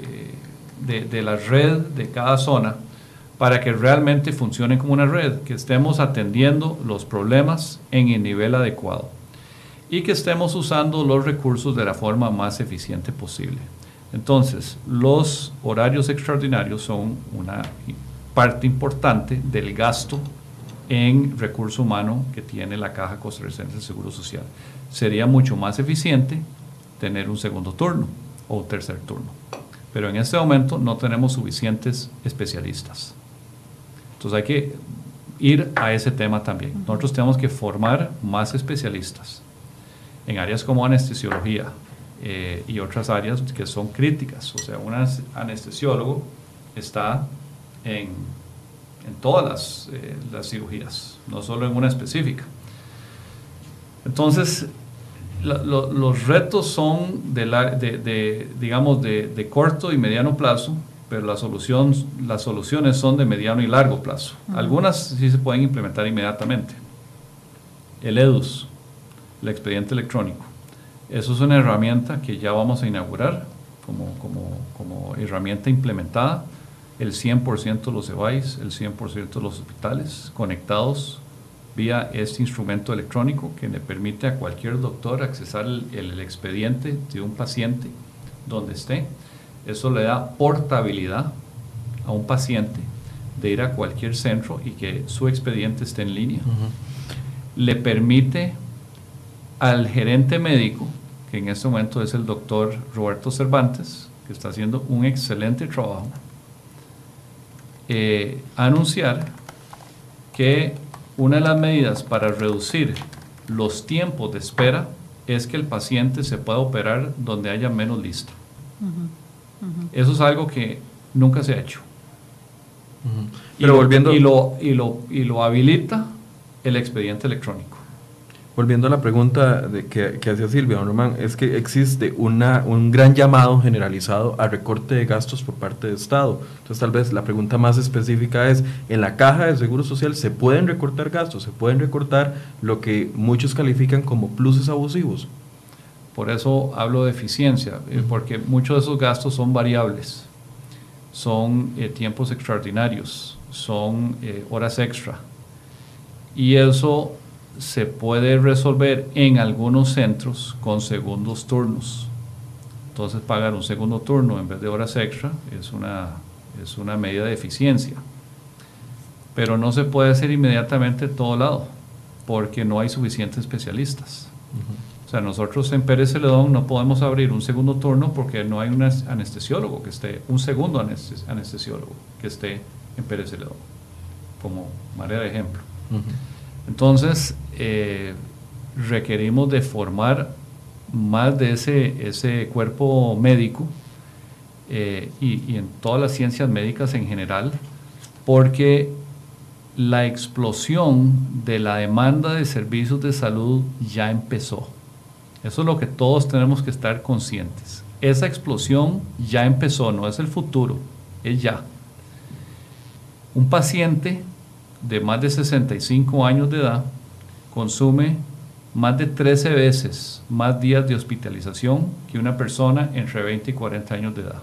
eh, de, de la red de cada zona para que realmente funcione como una red, que estemos atendiendo los problemas en el nivel adecuado y que estemos usando los recursos de la forma más eficiente posible. Entonces, los horarios extraordinarios son una parte importante del gasto en recurso humano que tiene la Caja Costarricense del Seguro Social. Sería mucho más eficiente tener un segundo turno o tercer turno. Pero en este momento no tenemos suficientes especialistas. Entonces hay que ir a ese tema también. Nosotros tenemos que formar más especialistas en áreas como anestesiología eh, y otras áreas que son críticas. O sea, un anestesiólogo está en, en todas las, eh, las, cirugías, no solo en una específica. Entonces, la, lo, los retos son de, la, de, de digamos, de, de, corto y mediano plazo, pero la solución, las soluciones son de mediano y largo plazo. Uh -huh. Algunas sí se pueden implementar inmediatamente. El EDUS, el expediente electrónico. Eso es una herramienta que ya vamos a inaugurar como, como, como herramienta implementada. El 100% de los devices, el 100% de los hospitales conectados vía este instrumento electrónico que le permite a cualquier doctor accesar el, el expediente de un paciente donde esté. Eso le da portabilidad a un paciente de ir a cualquier centro y que su expediente esté en línea. Uh -huh. Le permite al gerente médico, que en este momento es el doctor Roberto Cervantes, que está haciendo un excelente trabajo, eh, anunciar que una de las medidas para reducir los tiempos de espera es que el paciente se pueda operar donde haya menos lista. Uh -huh. Uh -huh. Eso es algo que nunca se ha hecho. Uh -huh. Pero y, volviendo... Y, lo, y, lo, y lo habilita el expediente electrónico. Volviendo a la pregunta de que, que hacía Silvia, don Román, es que existe una, un gran llamado generalizado a recorte de gastos por parte del Estado. Entonces, tal vez la pregunta más específica es, ¿en la caja de Seguro Social se pueden recortar gastos? ¿Se pueden recortar lo que muchos califican como pluses abusivos? Por eso hablo de eficiencia, eh, porque muchos de esos gastos son variables, son eh, tiempos extraordinarios, son eh, horas extra. Y eso se puede resolver en algunos centros con segundos turnos. Entonces pagar un segundo turno en vez de horas extra es una, es una medida de eficiencia. Pero no se puede hacer inmediatamente todo lado, porque no hay suficientes especialistas. O sea, nosotros en Pérez Celedón no podemos abrir un segundo turno porque no hay un anestesiólogo que esté, un segundo anestesiólogo que esté en Pérez Celedón, como manera de ejemplo. Entonces, eh, requerimos de formar más de ese, ese cuerpo médico eh, y, y en todas las ciencias médicas en general, porque la explosión de la demanda de servicios de salud ya empezó. Eso es lo que todos tenemos que estar conscientes. Esa explosión ya empezó, no es el futuro, es ya. Un paciente de más de 65 años de edad consume más de 13 veces más días de hospitalización que una persona entre 20 y 40 años de edad.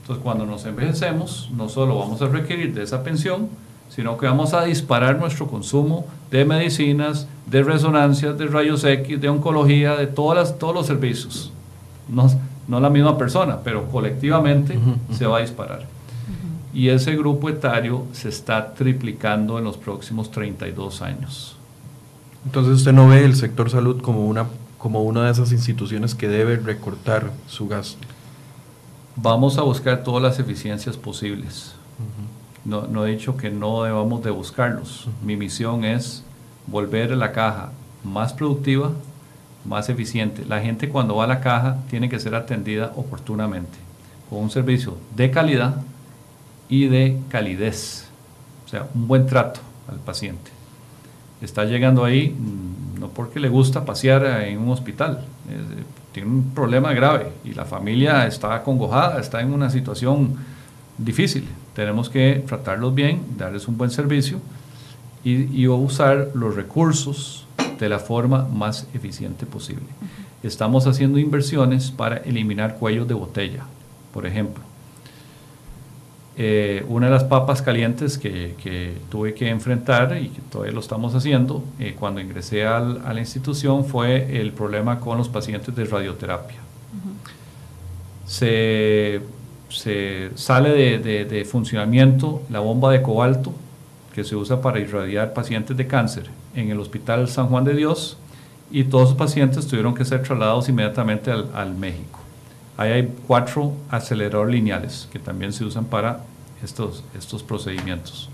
Entonces, cuando nos envejecemos, no solo vamos a requerir de esa pensión, sino que vamos a disparar nuestro consumo de medicinas, de resonancias, de rayos X, de oncología, de todas las, todos los servicios. No, no la misma persona, pero colectivamente se va a disparar. Y ese grupo etario se está triplicando en los próximos 32 años. Entonces usted no ve el sector salud como una, como una de esas instituciones que debe recortar su gasto. Vamos a buscar todas las eficiencias posibles. No, no, he dicho que no debamos de buscarlos. Mi misión es volver a la caja más productiva, más eficiente. La gente cuando va a la caja tiene que ser atendida oportunamente, con un servicio de calidad y de calidez. O sea, un buen trato al paciente está llegando ahí mm, no porque le gusta pasear en un hospital, eh, tiene un problema grave y la familia está acongojada, está en una situación difícil. Tenemos que tratarlos bien, darles un buen servicio y, y usar los recursos de la forma más eficiente posible. Estamos haciendo inversiones para eliminar cuellos de botella, por ejemplo. Eh, una de las papas calientes que, tuve que enfrentar y que todavía lo estamos haciendo eh, cuando ingresé a la institución fue el problema con los pacientes de radioterapia. se, sale de, de, funcionamiento la bomba de cobalto que se usa para irradiar pacientes de cáncer en el Hospital San Juan de Dios y todos los pacientes tuvieron que ser trasladados inmediatamente al, al México. Ahí hay cuatro aceleradores lineales que también se usan para estos, estos procedimientos.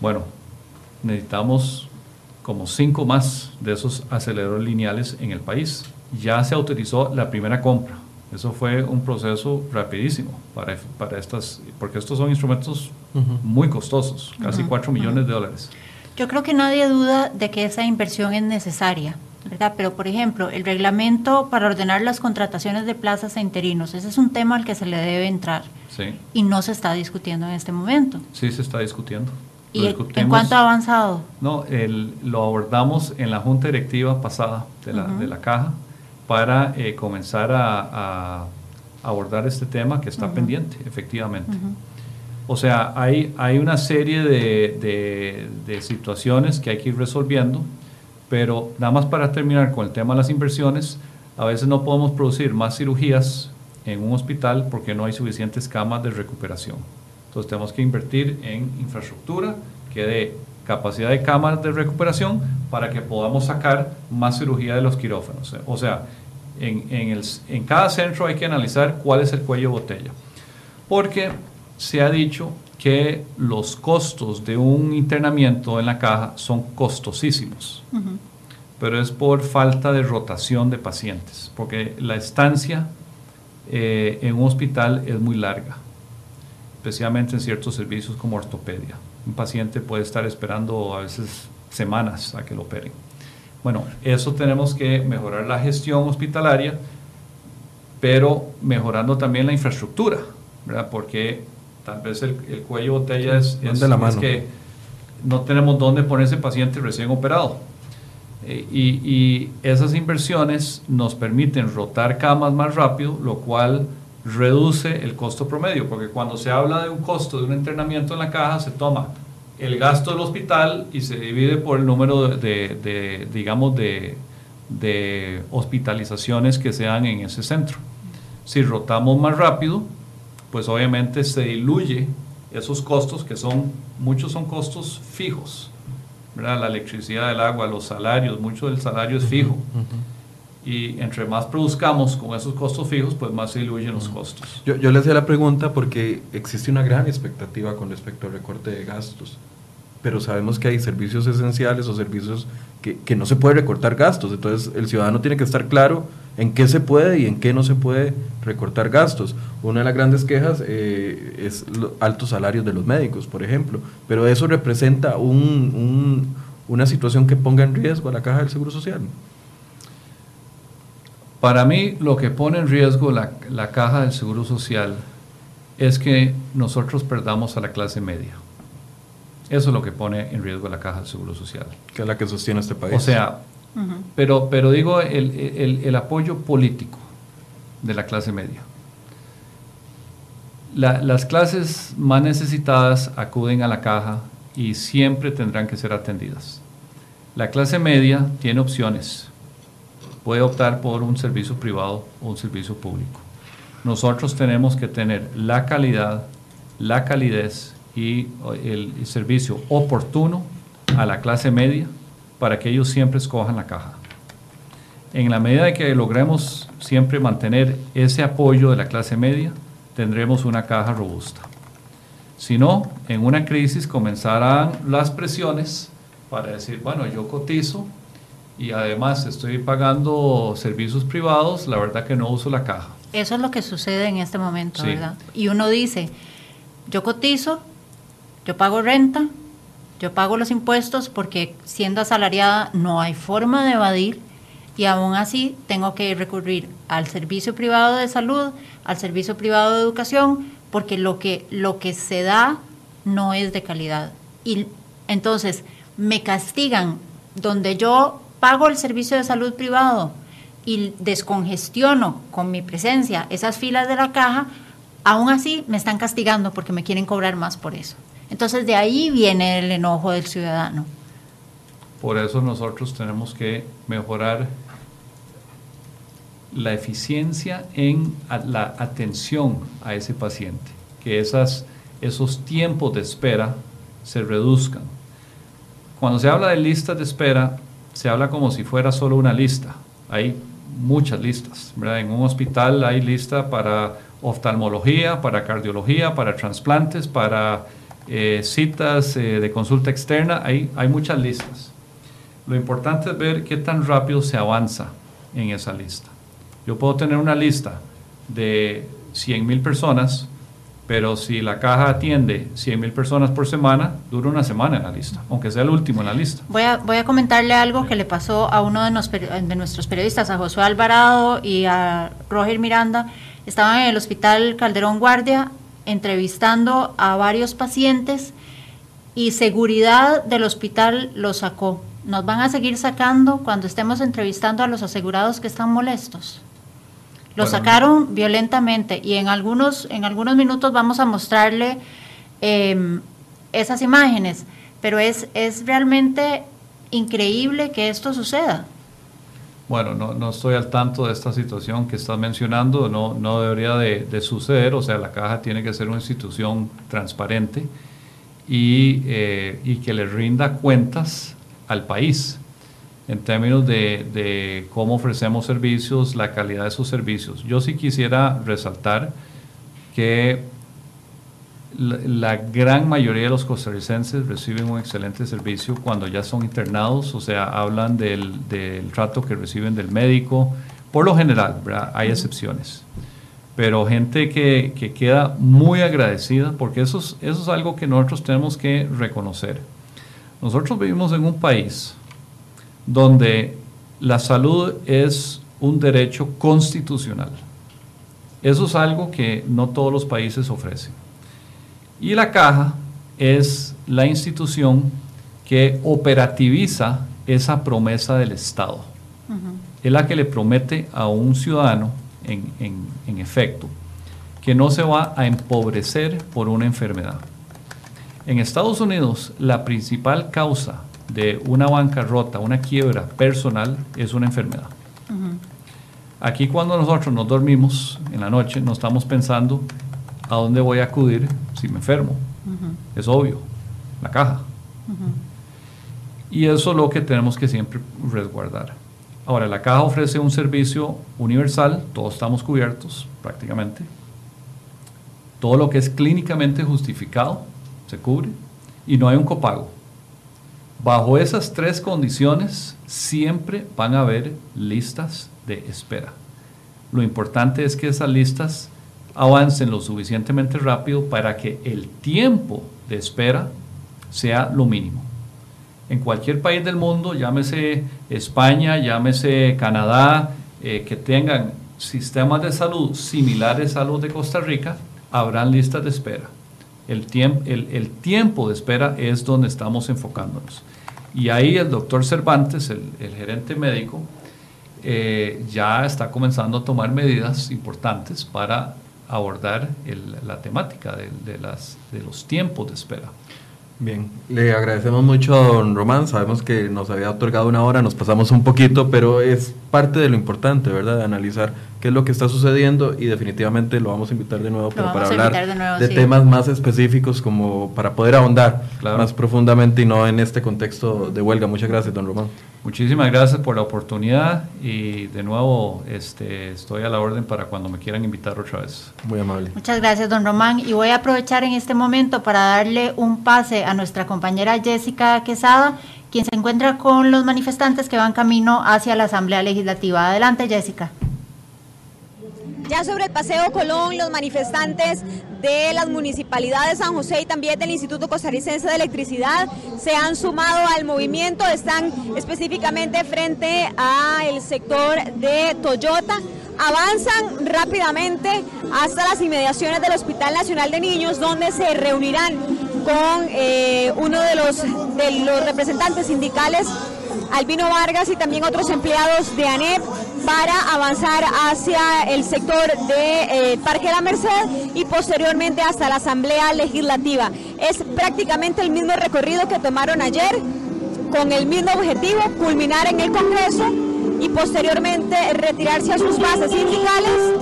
Bueno, necesitamos como cinco más de esos aceleradores lineales en el país. Ya se autorizó la primera compra. Eso fue un proceso rapidísimo para, para estas, porque estos son instrumentos muy costosos, casi 4 millones de dólares. Yo creo que nadie duda de que esa inversión es necesaria. ¿verdad? Pero, por ejemplo, el reglamento para ordenar las contrataciones de plazas e interinos, ese es un tema al que se le debe entrar. Sí. Y no se está discutiendo en este momento. Sí, se está discutiendo. ¿Y en cuánto ha avanzado? No, el, lo abordamos en la junta directiva pasada de la, de la caja para eh, comenzar a, a, abordar este tema que está pendiente, efectivamente. O sea, hay, hay una serie de, de, de situaciones que hay que ir resolviendo pero nada más para terminar con el tema de las inversiones, a veces no podemos producir más cirugías en un hospital porque no hay suficientes camas de recuperación. Entonces tenemos que invertir en infraestructura que dé capacidad de camas de recuperación para que podamos sacar más cirugía de los quirófanos. O sea, en, en, el, en cada centro hay que analizar cuál es el cuello botella. Porque se ha dicho que los costos de un internamiento en la caja son costosísimos, pero es por falta de rotación de pacientes, porque la estancia eh, en un hospital es muy larga, especialmente en ciertos servicios como ortopedia. Un paciente puede estar esperando a veces semanas a que lo operen. Bueno, eso tenemos que mejorar la gestión hospitalaria, pero mejorando también la infraestructura, ¿verdad? Porque Tal vez el, cuello botella es, de la mano. que no tenemos dónde poner ese paciente recién operado. Eh, y, y esas inversiones nos permiten rotar camas más rápido, lo cual reduce el costo promedio, porque cuando se habla de un costo de un entrenamiento en la caja, se toma el gasto del hospital y se divide por el número de, de, digamos, de, de, hospitalizaciones que se dan en ese centro. Si rotamos más rápido, pues obviamente se diluye esos costos que son, muchos son costos fijos, ¿verdad? La electricidad, el agua, los salarios, mucho del salario es fijo y entre más produzcamos con esos costos fijos, pues más se diluyen los costos. Yo, yo le hacía la pregunta porque existe una gran expectativa con respecto al recorte de gastos, pero sabemos que hay servicios esenciales o servicios que, que, no se puede recortar gastos, entonces el ciudadano tiene que estar claro en qué se puede y en qué no se puede recortar gastos. Una de las grandes quejas eh, es los altos salarios de los médicos, por ejemplo, pero eso representa un, un, una situación que ponga en riesgo a la caja del Seguro Social. Para mí lo que pone en riesgo la, la, caja del Seguro Social es que nosotros perdamos a la clase media. Eso es lo que pone en riesgo la caja del Seguro Social. Que es la que sostiene este país. O sea, uh -huh. pero, pero digo el, el, el, apoyo político de la clase media. La, las clases más necesitadas acuden a la caja y siempre tendrán que ser atendidas. La clase media tiene opciones puede optar por un servicio privado o un servicio público. Nosotros tenemos que tener la calidad, la calidez y el, servicio oportuno a la clase media para que ellos siempre escojan la caja. En la medida de que logremos siempre mantener ese apoyo de la clase media, tendremos una caja robusta. Si no, en una crisis comenzarán las presiones para decir, bueno, yo cotizo, y además estoy pagando servicios privados, la verdad que no uso la caja. Eso es lo que sucede en este momento, sí. ¿verdad? Y uno dice, yo cotizo, yo pago renta, yo pago los impuestos porque siendo asalariada no hay forma de evadir y aún así tengo que recurrir al servicio privado de salud, al servicio privado de educación, porque lo que, lo que se da no es de calidad. Y entonces me castigan donde yo pago el servicio de salud privado y descongestiono con mi presencia esas filas de la caja, aún así me están castigando porque me quieren cobrar más por eso. Entonces de ahí viene el enojo del ciudadano. Por eso nosotros tenemos que mejorar la eficiencia en la atención a ese paciente, que esas, esos tiempos de espera se reduzcan. Cuando se habla de listas de espera, se habla como si fuera solo una lista. Hay muchas listas. En un hospital hay lista para oftalmología, para cardiología, para trasplantes, para eh, citas eh, de consulta externa. Hay, hay muchas listas. Lo importante es ver qué tan rápido se avanza en esa lista. Yo puedo tener una lista de 100 mil personas, pero si la caja atiende 100 mil personas por semana, dura una semana en la lista, aunque sea el último en la lista. Voy a, comentarle algo que le pasó a uno de, de nuestros periodistas, a Josué Alvarado y a Roger Miranda. Estaban en el hospital Calderón Guardia entrevistando a varios pacientes y seguridad del hospital los sacó. Nos van a seguir sacando cuando estemos entrevistando a los asegurados que están molestos. Lo bueno, sacaron violentamente y en algunos, en algunos minutos vamos a mostrarle eh, esas imágenes, pero es, es realmente increíble que esto suceda. Bueno, no, no, estoy al tanto de esta situación que estás mencionando, no, no debería de, de, suceder, o sea, la caja tiene que ser una institución transparente y, eh, y que le rinda cuentas al país en términos de, de, cómo ofrecemos servicios, la calidad de sus servicios. Yo sí quisiera resaltar que la, la, gran mayoría de los costarricenses reciben un excelente servicio cuando ya son internados, o sea, hablan del, del trato que reciben del médico, por lo general, ¿verdad? hay excepciones. Pero gente que, que queda muy agradecida, porque eso es, eso es algo que nosotros tenemos que reconocer. Nosotros vivimos en un país donde la salud es un derecho constitucional. Eso es algo que no todos los países ofrecen. Y la caja es la institución que operativiza esa promesa del Estado. Es la que le promete a un ciudadano, en, en efecto, que no se va a empobrecer por una enfermedad. En Estados Unidos, la principal causa de una bancarrota, una quiebra personal, es una enfermedad. Aquí cuando nosotros nos dormimos en la noche, no estamos pensando a dónde voy a acudir si me enfermo. Es obvio, la caja. Y eso es lo que tenemos que siempre resguardar. Ahora, la caja ofrece un servicio universal, todos estamos cubiertos prácticamente. Todo lo que es clínicamente justificado se cubre y no hay un copago. Bajo esas tres condiciones siempre van a haber listas de espera. Lo importante es que esas listas avancen lo suficientemente rápido para que el tiempo de espera sea lo mínimo. En cualquier país del mundo, llámese España, llámese Canadá, eh, que tengan sistemas de salud similares a los de Costa Rica, habrán listas de espera. El, el, tiempo de espera es donde estamos enfocándonos. Y ahí el doctor Cervantes, el, gerente médico, eh, ya está comenzando a tomar medidas importantes para abordar la temática de, las, de los tiempos de espera. Bien, le agradecemos mucho a don Román, sabemos que nos había otorgado una hora, nos pasamos un poquito, pero es parte de lo importante, ¿verdad? De analizar qué es lo que está sucediendo y definitivamente lo vamos a invitar de nuevo para hablar de, temas más específicos como para poder ahondar más profundamente y no en este contexto de huelga. Muchas gracias, don Román. Muchísimas gracias por la oportunidad y de nuevo este, estoy a la orden para cuando me quieran invitar otra vez. Muy amable. Muchas gracias, don Román. Y voy a aprovechar en este momento para darle un pase a nuestra compañera Jessica Quesada, quien se encuentra con los manifestantes que van camino hacia la Asamblea Legislativa. Adelante, Jessica. Ya sobre el Paseo Colón, los manifestantes de las municipalidades de San José y también del Instituto Costarricense de Electricidad se han sumado al movimiento, están específicamente frente al sector de Toyota. Avanzan rápidamente hasta las inmediaciones del Hospital Nacional de Niños, donde se reunirán con eh, uno de los, de los representantes sindicales Albino Vargas y también otros empleados de ANEP para avanzar hacia el sector de eh, Parque de la Merced y posteriormente hasta la Asamblea Legislativa. Es prácticamente el mismo recorrido que tomaron ayer con el mismo objetivo, culminar en el Congreso y posteriormente retirarse a sus bases sindicales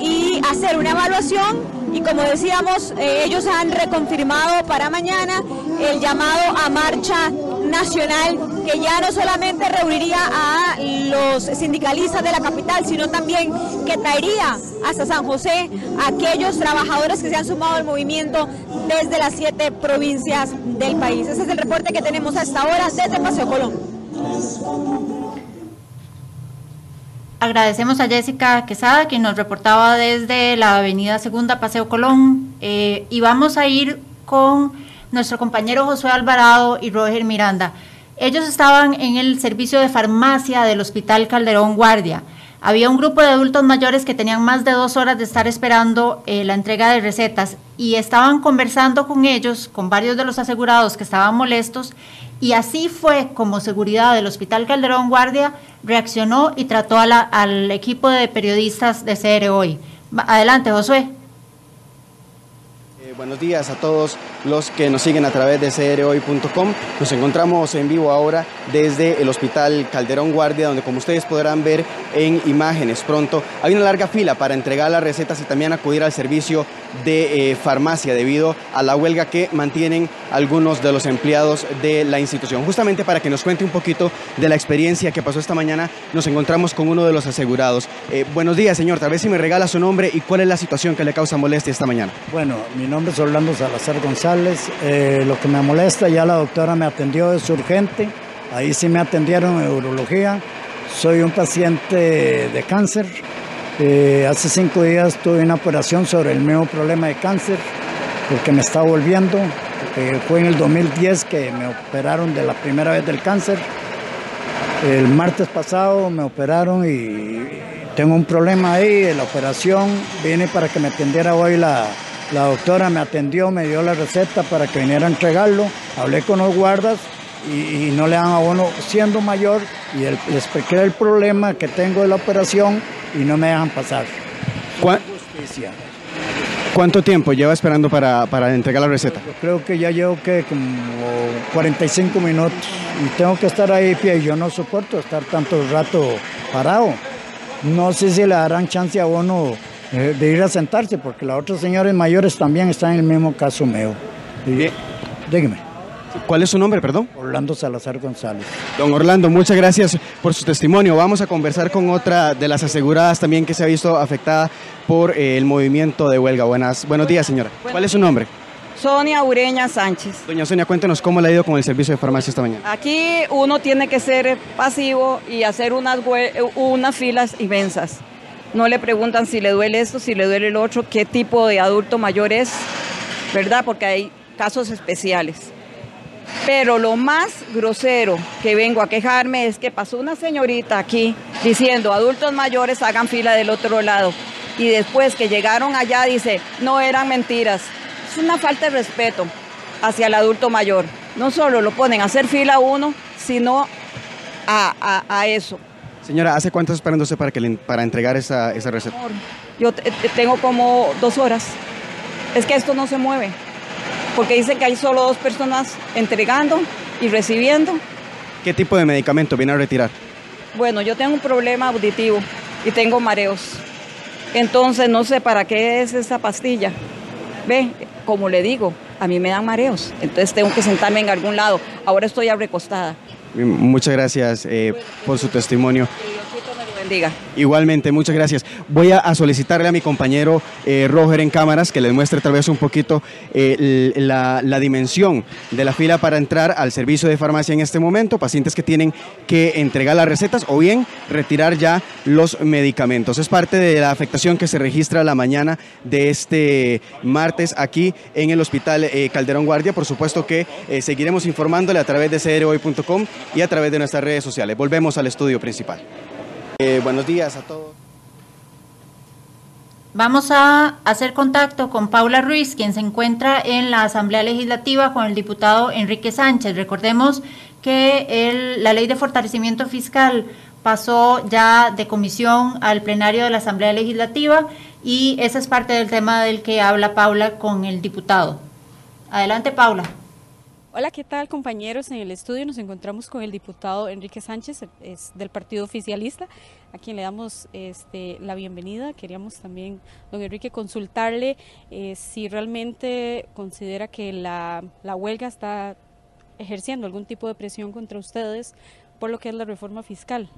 y hacer una evaluación y como decíamos, eh, ellos han reconfirmado para mañana el llamado a marcha nacional que ya no solamente reuniría a los sindicalistas de la capital, sino también que traería hasta San José a aquellos trabajadores que se han sumado al movimiento desde las siete provincias del país. Ese es el reporte que tenemos hasta ahora desde Paseo Colón. Agradecemos a Jessica Quesada, quien nos reportaba desde la avenida Segunda Paseo Colón, eh, y vamos a ir con nuestro compañero Josué Alvarado y Roger Miranda. Ellos estaban en el servicio de farmacia del Hospital Calderón Guardia. Había un grupo de adultos mayores que tenían más de dos horas de estar esperando eh, la entrega de recetas y estaban conversando con ellos, con varios de los asegurados que estaban molestos, y así fue como seguridad del Hospital Calderón Guardia reaccionó y trató al equipo de periodistas de CR Hoy. Adelante, Josué. Eh, buenos días a todos los que nos siguen a través de crhoy.com. Nos encontramos en vivo ahora desde el Hospital Calderón Guardia, donde como ustedes podrán ver en imágenes pronto, hay una larga fila para entregar las recetas y también acudir al servicio de eh, farmacia debido a la huelga que mantienen algunos de los empleados de la institución. Justamente para que nos cuente un poquito de la experiencia que pasó esta mañana, nos encontramos con uno de los asegurados. Eh, buenos días, señor. Tal vez si me regala su nombre y cuál es la situación que le causa molestia esta mañana. Bueno, mi nombre es Orlando Salazar González. Eh, lo que me molesta, ya la doctora me atendió, es urgente. Ahí sí me atendieron en urología. Soy un paciente de cáncer eh, hace cinco días tuve una operación sobre el mismo problema de cáncer, porque me está volviendo. fue en el 2010 que me operaron de la primera vez del cáncer. El martes pasado me operaron y tengo un problema ahí la operación. Vine para que me atendiera hoy la, la doctora, me atendió, me dio la receta para que viniera a entregarlo. Hablé con los guardas y, no le dan abono siendo mayor y les expliqué el problema que tengo de la operación y no me dejan pasar. ¿Cuánto tiempo lleva esperando para, para, entregar la receta? Yo creo que ya llevo que como 45 minutos y tengo que estar ahí pie. Yo no soporto estar tanto rato parado. No sé si le darán chance a uno eh, de ir a sentarse, porque las otras señores mayores también están en el mismo caso mío. Dígame. ¿Cuál es su nombre, perdón? Orlando Salazar González. Don Orlando, muchas gracias por su testimonio. Vamos a conversar con otra de las aseguradas también que se ha visto afectada por eh, el movimiento de huelga. Buenas, buenos días, señora. ¿Cuál es su nombre? Sonia Ureña Sánchez. Doña Sonia, cuéntenos cómo le ha ido con el servicio de farmacia esta mañana. Aquí uno tiene que ser pasivo y hacer unas, unas filas inmensas. No le preguntan si le duele esto, si le duele el otro, qué tipo de adulto mayor es, ¿verdad? Porque hay casos especiales. Pero lo más grosero que vengo a quejarme es que pasó una señorita aquí diciendo adultos mayores hagan fila del otro lado. Y después que llegaron allá dice, no eran mentiras. Es una falta de respeto hacia el adulto mayor. No solo lo ponen a hacer fila uno, sino a, eso. Señora, ¿hace cuánto esperándose para, que para entregar esa, esa receta? Yo tengo como dos horas. Es que esto no se mueve porque dice que hay solo dos personas entregando y recibiendo. ¿Qué tipo de medicamento viene a retirar? Bueno, yo tengo un problema auditivo y tengo mareos. Entonces no sé para qué es esa pastilla. Ve, como le digo, a mí me dan mareos, entonces tengo que sentarme en algún lado. Ahora estoy recostada. Muchas gracias eh, por su testimonio. Igualmente, muchas gracias. Voy a, solicitarle a mi compañero eh, Roger en cámaras que les muestre tal vez un poquito eh, la, dimensión de la fila para entrar al servicio de farmacia en este momento, pacientes que tienen que entregar las recetas o bien retirar ya los medicamentos. Es parte de la afectación que se registra la mañana de este martes aquí en el Hospital eh, Calderón Guardia. Por supuesto que seguiremos informándole a través de crhoy.com y a través de nuestras redes sociales. Volvemos al estudio principal. Eh, buenos días a todos. Vamos a hacer contacto con Paula Ruiz, quien se encuentra en la Asamblea Legislativa con el diputado Enrique Sánchez. Recordemos que la ley de fortalecimiento fiscal pasó ya de comisión al plenario de la Asamblea Legislativa y ese es parte del tema del que habla Paula con el diputado. Adelante, Paula. Hola, ¿qué tal compañeros? En el estudio nos encontramos con el diputado Enrique Sánchez, es del Partido Oficialista, a quien le damos este, la bienvenida. Queríamos también, don Enrique, consultarle eh, si realmente considera que la, la huelga está ejerciendo algún tipo de presión contra ustedes por lo que es la reforma fiscal.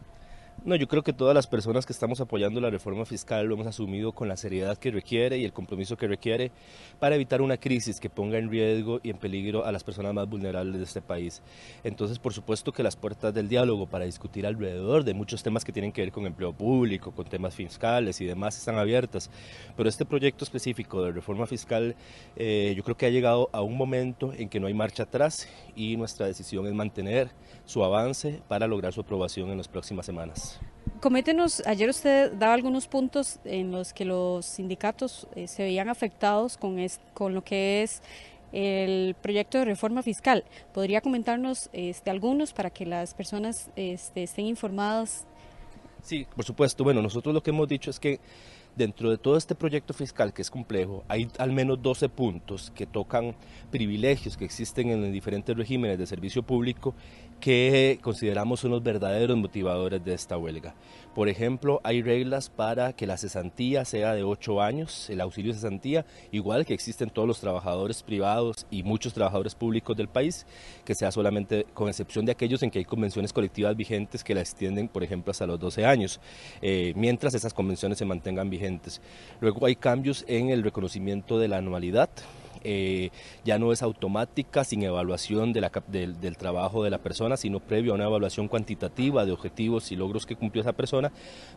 No, yo creo que todas las personas que estamos apoyando la reforma fiscal lo hemos asumido con la seriedad que requiere y el compromiso que requiere para evitar una crisis que ponga en riesgo y en peligro a las personas más vulnerables de este país. Entonces, por supuesto que las puertas del diálogo para discutir alrededor de muchos temas que tienen que ver con empleo público, con temas fiscales y demás están abiertas, pero este proyecto específico de reforma fiscal eh, yo creo que ha llegado a un momento en que no hay marcha atrás y nuestra decisión es mantener su avance para lograr su aprobación en las próximas semanas. Cométenos, ayer usted daba algunos puntos en los que los sindicatos eh, se veían afectados con, con lo que es el proyecto de reforma fiscal. ¿Podría comentarnos este, algunos para que las personas este, estén informadas? Sí, por supuesto. Bueno, nosotros lo que hemos dicho es que dentro de todo este proyecto fiscal que es complejo, hay al menos 12 puntos que tocan privilegios que existen en los diferentes regímenes de servicio público que consideramos son los verdaderos motivadores de esta huelga. Por ejemplo, hay reglas para que la cesantía sea de 8 años, el auxilio de cesantía, igual que existen todos los trabajadores privados y muchos trabajadores públicos del país, que sea solamente con excepción de aquellos en que hay convenciones colectivas vigentes que la extienden, por ejemplo, hasta los 12 años, eh, mientras esas convenciones se mantengan vigentes. Luego hay cambios en el reconocimiento de la anualidad, eh, ya no es automática, sin evaluación del, trabajo de la persona, sino previo a una evaluación cuantitativa de objetivos y logros que cumplió esa persona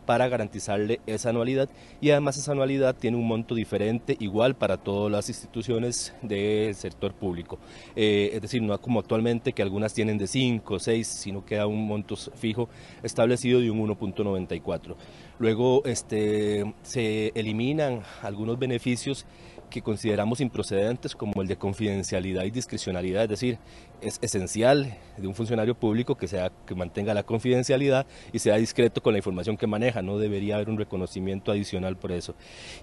para garantizarle esa anualidad. Y además esa anualidad tiene un monto diferente, igual para todas las instituciones del sector público. Eh, es decir, no como actualmente que algunas tienen de 5 6, sino queda un monto fijo establecido de un 1.94. Luego este, se eliminan algunos beneficios que consideramos improcedentes como el de confidencialidad y discrecionalidad, es decir, es esencial de un funcionario público que, sea, que mantenga la confidencialidad y sea discreto con la información que maneja, no debería haber un reconocimiento adicional por eso.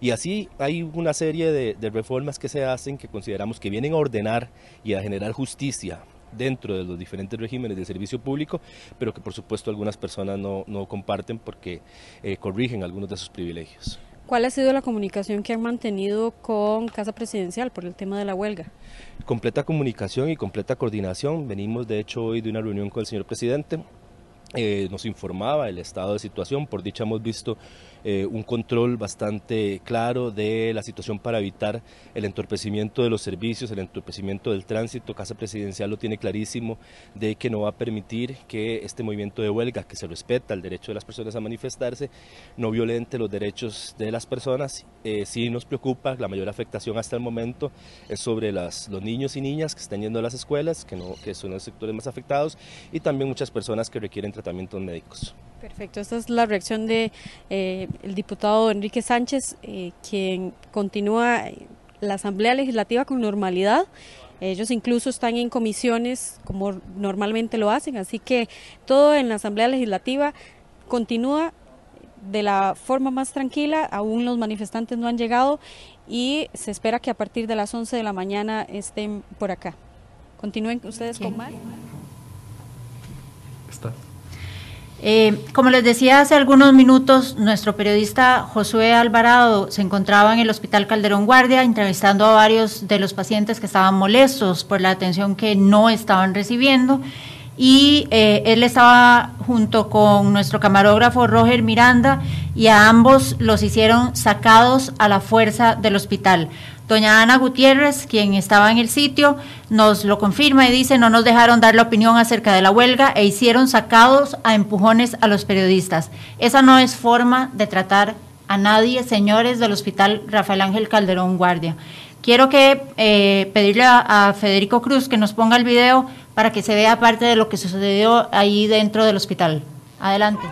Y así hay una serie de, reformas que se hacen que consideramos que vienen a ordenar y a generar justicia dentro de los diferentes regímenes de servicio público, pero que por supuesto algunas personas no, no comparten porque eh, corrigen algunos de sus privilegios. ¿Cuál ha sido la comunicación que han mantenido con Casa Presidencial por el tema de la huelga? Completa comunicación y completa coordinación. Venimos de hecho hoy de una reunión con el señor presidente. Eh, nos informaba el estado de situación. Por dicha hemos visto eh, un control bastante claro de la situación para evitar el entorpecimiento de los servicios, el entorpecimiento del tránsito. Casa Presidencial lo tiene clarísimo de que no va a permitir que este movimiento de huelga, que se respeta el derecho de las personas a manifestarse, no violente los derechos de las personas. Eh, sí nos preocupa, la mayor afectación hasta el momento es sobre las, los niños y niñas que están yendo a las escuelas, que, no, que son los sectores más afectados, y también muchas personas que requieren tratamientos médicos. Perfecto, esta es la reacción de eh, el diputado Enrique Sánchez, eh, quien continúa la Asamblea Legislativa con normalidad. Ellos incluso están en comisiones como normalmente lo hacen, así que todo en la Asamblea Legislativa continúa de la forma más tranquila, aún los manifestantes no han llegado y se espera que a partir de las 11 de la mañana estén por acá. Continúen ustedes con más. Está. Eh, como les decía hace algunos minutos, nuestro periodista Josué Alvarado se encontraba en el Hospital Calderón Guardia entrevistando a varios de los pacientes que estaban molestos por la atención que no estaban recibiendo y eh, él estaba junto con nuestro camarógrafo Roger Miranda y a ambos los hicieron sacados a la fuerza del hospital. Doña Ana Gutiérrez, quien estaba en el sitio, nos lo confirma y dice no nos dejaron dar la opinión acerca de la huelga e hicieron sacados a empujones a los periodistas. Esa no es forma de tratar a nadie, señores del Hospital Rafael Ángel Calderón Guardia. Quiero que eh, pedirle a, a Federico Cruz que nos ponga el video para que se vea parte de lo que sucedió ahí dentro del hospital. Adelante.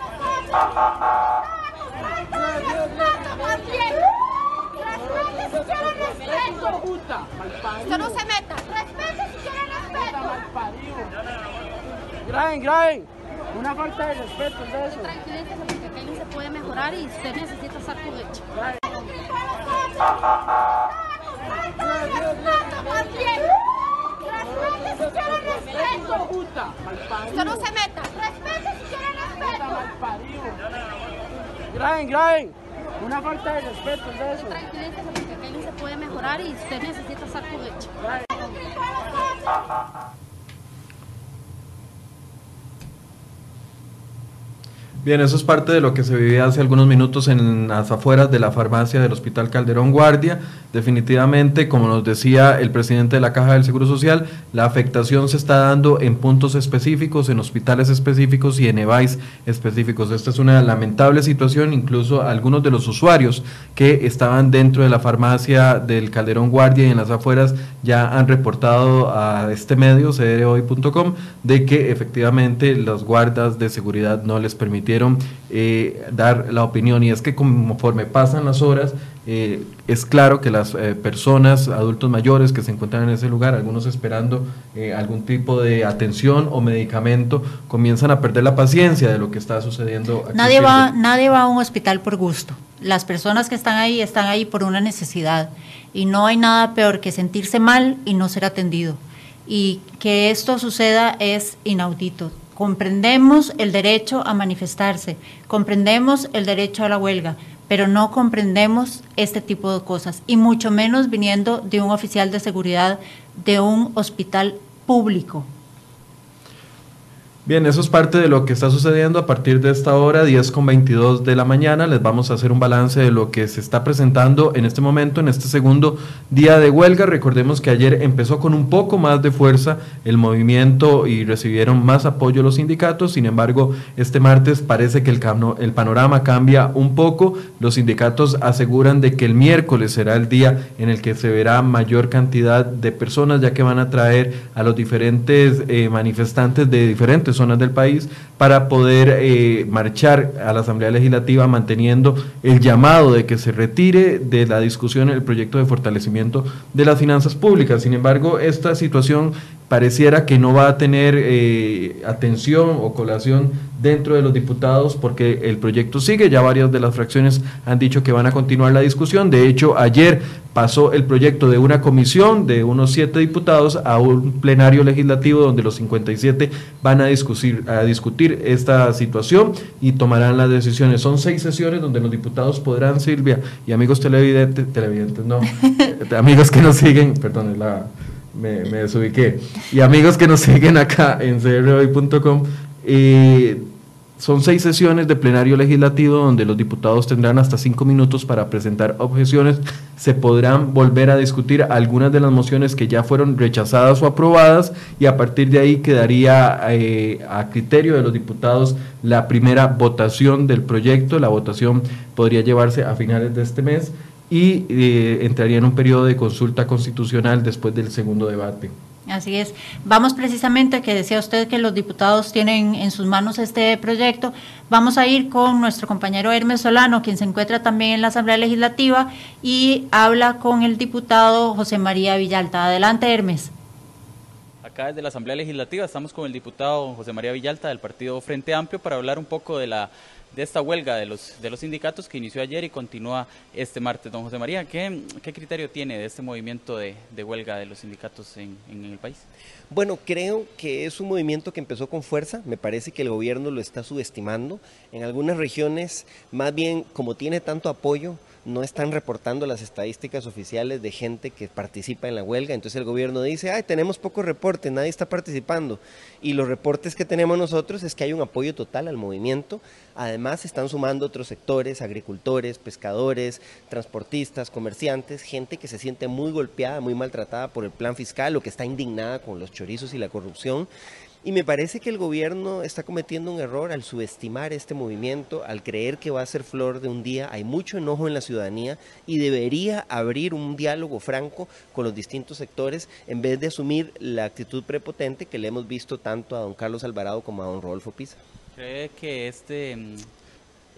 Usted no se meta. Respete si quiere respeto. Graben, graben. Una falta de respeto es eso. Tranquilícese porque aquí se puede mejorar y usted necesita estar correcto. Respete si quiere respeto. Usted no se meta. Respete si quiere respeto. Graben, graben. Una falta de respeto es eso. Tranquilícese porque aquí se puede mejorar y usted necesita estar correcto. Bien, eso es parte de lo que se vivía hace algunos minutos en las afueras de la farmacia del Hospital Calderón Guardia. Definitivamente, como nos decía el presidente de la Caja del Seguro Social, la afectación se está dando en puntos específicos, en hospitales específicos y en EVAIS específicos. Esta es una lamentable situación, incluso algunos de los usuarios que estaban dentro de la farmacia del Calderón Guardia y en las afueras ya han reportado a este medio, cdrhoy.com, de que efectivamente los guardas de seguridad no les permitieron eh, dar la opinión y es que conforme pasan las horas eh, es claro que las eh, personas, adultos mayores que se encuentran en ese lugar, algunos esperando algún tipo de atención o medicamento, comienzan a perder la paciencia de lo que está sucediendo. Aquí Nadie va, nadie va a un hospital por gusto. Las personas que están ahí están ahí por una necesidad y no hay nada peor que sentirse mal y no ser atendido. Y que esto suceda es inaudito. Comprendemos el derecho a manifestarse, comprendemos el derecho a la huelga, pero no comprendemos este tipo de cosas, y mucho menos viniendo de un oficial de seguridad de un hospital público. Bien, eso es parte de lo que está sucediendo a partir de esta hora, 10 con 22 de la mañana. Les vamos a hacer un balance de lo que se está presentando en este momento, en este segundo día de huelga. Recordemos que ayer empezó con un poco más de fuerza el movimiento y recibieron más apoyo los sindicatos. Sin embargo, este martes parece que el, el panorama cambia un poco. Los sindicatos aseguran de que el miércoles será el día en el que se verá mayor cantidad de personas, ya que van a traer a los diferentes eh, manifestantes de diferentes zonas del país para poder eh, marchar a la Asamblea Legislativa manteniendo el llamado de que se retire de la discusión el proyecto de fortalecimiento de las finanzas públicas. Sin embargo, esta situación pareciera que no va a tener eh, atención o colación dentro de los diputados porque el proyecto sigue, ya varias de las fracciones han dicho que van a continuar la discusión, de hecho ayer pasó el proyecto de una comisión de unos siete diputados a un plenario legislativo donde los 57 van a discutir, a discutir esta situación y tomarán las decisiones. Son seis sesiones donde los diputados podrán, Silvia, y amigos televidentes, televidentes no, amigos que nos siguen, perdón, la me, me, desubiqué. Y amigos que nos siguen acá en crhoy.com, eh, son seis sesiones de plenario legislativo donde los diputados tendrán hasta cinco minutos para presentar objeciones. Se podrán volver a discutir algunas de las mociones que ya fueron rechazadas o aprobadas y a partir de ahí quedaría eh, a criterio de los diputados la primera votación del proyecto. La votación podría llevarse a finales de este mes y eh, entraría en un periodo de consulta constitucional después del segundo debate. Así es. Vamos precisamente, que decía usted que los diputados tienen en sus manos este proyecto. Vamos a ir con nuestro compañero Hermes Solano, quien se encuentra también en la Asamblea Legislativa y habla con el diputado José María Villalta. Adelante, Hermes. Acá desde la Asamblea Legislativa estamos con el diputado José María Villalta del Partido Frente Amplio para hablar un poco de la de esta huelga de los, de los sindicatos que inició ayer y continúa este martes. Don José María, ¿qué, qué criterio tiene de este movimiento de, de huelga de los sindicatos en, en, el país? Bueno, creo que es un movimiento que empezó con fuerza, me parece que el gobierno lo está subestimando. En algunas regiones, más bien como tiene tanto apoyo, no están reportando las estadísticas oficiales de gente que participa en la huelga. Entonces el gobierno dice, ay, tenemos pocos reportes, nadie está participando. Y los reportes que tenemos nosotros es que hay un apoyo total al movimiento. Además están sumando otros sectores, agricultores, pescadores, transportistas, comerciantes, gente que se siente muy golpeada, muy maltratada por el plan fiscal o que está indignada con los chorizos y la corrupción. Y me parece que el gobierno está cometiendo un error al subestimar este movimiento, al creer que va a ser flor de un día. Hay mucho enojo en la ciudadanía y debería abrir un diálogo franco con los distintos sectores en vez de asumir la actitud prepotente que le hemos visto tanto a don Carlos Alvarado como a don Rodolfo Pisa. ¿Cree que este mm,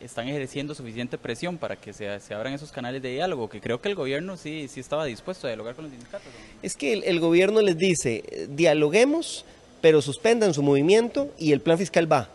están ejerciendo suficiente presión para que se, se, abran esos canales de diálogo, que creo que el gobierno sí, sí estaba dispuesto a dialogar con los sindicatos. Es que el, el gobierno les dice, dialoguemos, pero suspendan su movimiento y el plan fiscal va.